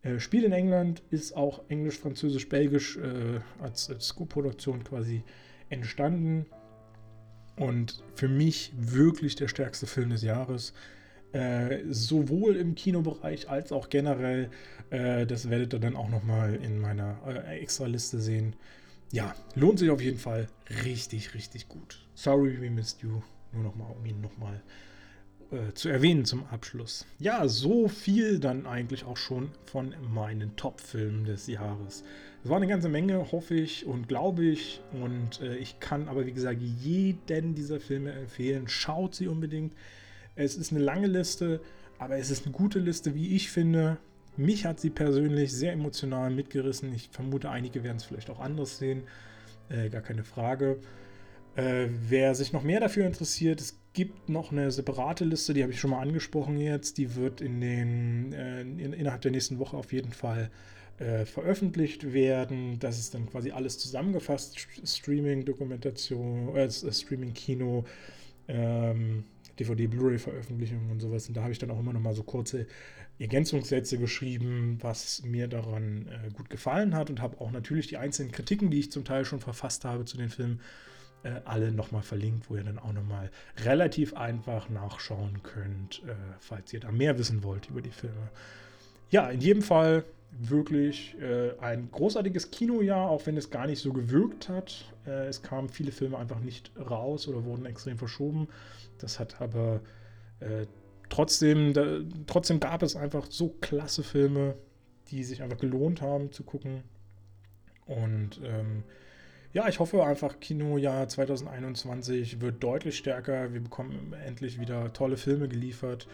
Äh, Spiel in England ist auch Englisch, Französisch, Belgisch äh, als, als Co-Produktion quasi entstanden. Und für mich wirklich der stärkste Film des Jahres. Äh, sowohl im Kinobereich als auch generell. Äh, das werdet ihr dann auch nochmal in meiner äh, Extra-Liste sehen. Ja, lohnt sich auf jeden Fall richtig, richtig gut. Sorry we missed you. Nur nochmal, um ihn nochmal äh, zu erwähnen zum Abschluss. Ja, so viel dann eigentlich auch schon von meinen Top-Filmen des Jahres. Es war eine ganze Menge, hoffe ich und glaube ich. Und äh, ich kann aber, wie gesagt, jeden dieser Filme empfehlen. Schaut sie unbedingt. Es ist eine lange Liste, aber es ist eine gute Liste, wie ich finde. Mich hat sie persönlich sehr emotional mitgerissen. Ich vermute, einige werden es vielleicht auch anders sehen. Äh, gar keine Frage. Äh, wer sich noch mehr dafür interessiert, es gibt noch eine separate Liste, die habe ich schon mal angesprochen jetzt. Die wird in den, äh, in, innerhalb der nächsten Woche auf jeden Fall äh, veröffentlicht werden. Das ist dann quasi alles zusammengefasst: Streaming, Dokumentation, äh, Streaming, Kino. Ähm, DVD, Blu-ray-Veröffentlichungen und sowas. Und da habe ich dann auch immer noch mal so kurze Ergänzungssätze geschrieben, was mir daran äh, gut gefallen hat und habe auch natürlich die einzelnen Kritiken, die ich zum Teil schon verfasst habe zu den Filmen, äh, alle nochmal verlinkt, wo ihr dann auch nochmal relativ einfach nachschauen könnt, äh, falls ihr da mehr wissen wollt über die Filme. Ja, in jedem Fall wirklich äh, ein großartiges Kinojahr, auch wenn es gar nicht so gewirkt hat. Äh, es kamen viele Filme einfach nicht raus oder wurden extrem verschoben. Das hat aber äh, trotzdem, da, trotzdem gab es einfach so klasse Filme, die sich einfach gelohnt haben zu gucken. Und ähm, ja, ich hoffe einfach, Kinojahr 2021 wird deutlich stärker. Wir bekommen endlich wieder tolle Filme geliefert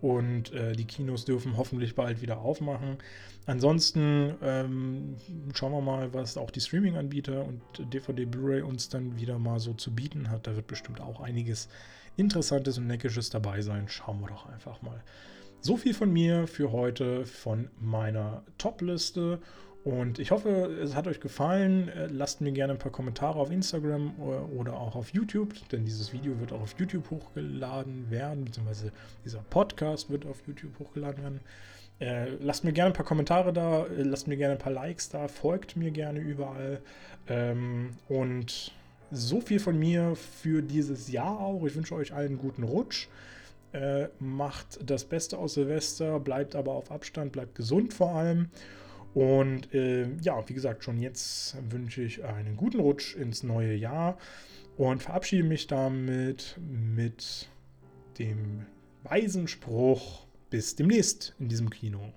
und äh, die Kinos dürfen hoffentlich bald wieder aufmachen. Ansonsten ähm, schauen wir mal, was auch die Streaming-Anbieter und DVD Blu-ray uns dann wieder mal so zu bieten hat. Da wird bestimmt auch einiges Interessantes und Neckisches dabei sein. Schauen wir doch einfach mal. So viel von mir für heute, von meiner Top-Liste. Und ich hoffe, es hat euch gefallen. Äh, lasst mir gerne ein paar Kommentare auf Instagram oder auch auf YouTube, denn dieses Video wird auch auf YouTube hochgeladen werden, beziehungsweise dieser Podcast wird auf YouTube hochgeladen werden. Äh, lasst mir gerne ein paar Kommentare da, äh, lasst mir gerne ein paar Likes da, folgt mir gerne überall. Ähm, und so viel von mir für dieses Jahr auch. Ich wünsche euch allen guten Rutsch. Äh, macht das Beste aus Silvester, bleibt aber auf Abstand, bleibt gesund vor allem. Und äh, ja, wie gesagt, schon jetzt wünsche ich einen guten Rutsch ins neue Jahr und verabschiede mich damit mit dem weisen Spruch, bis demnächst in diesem Kino.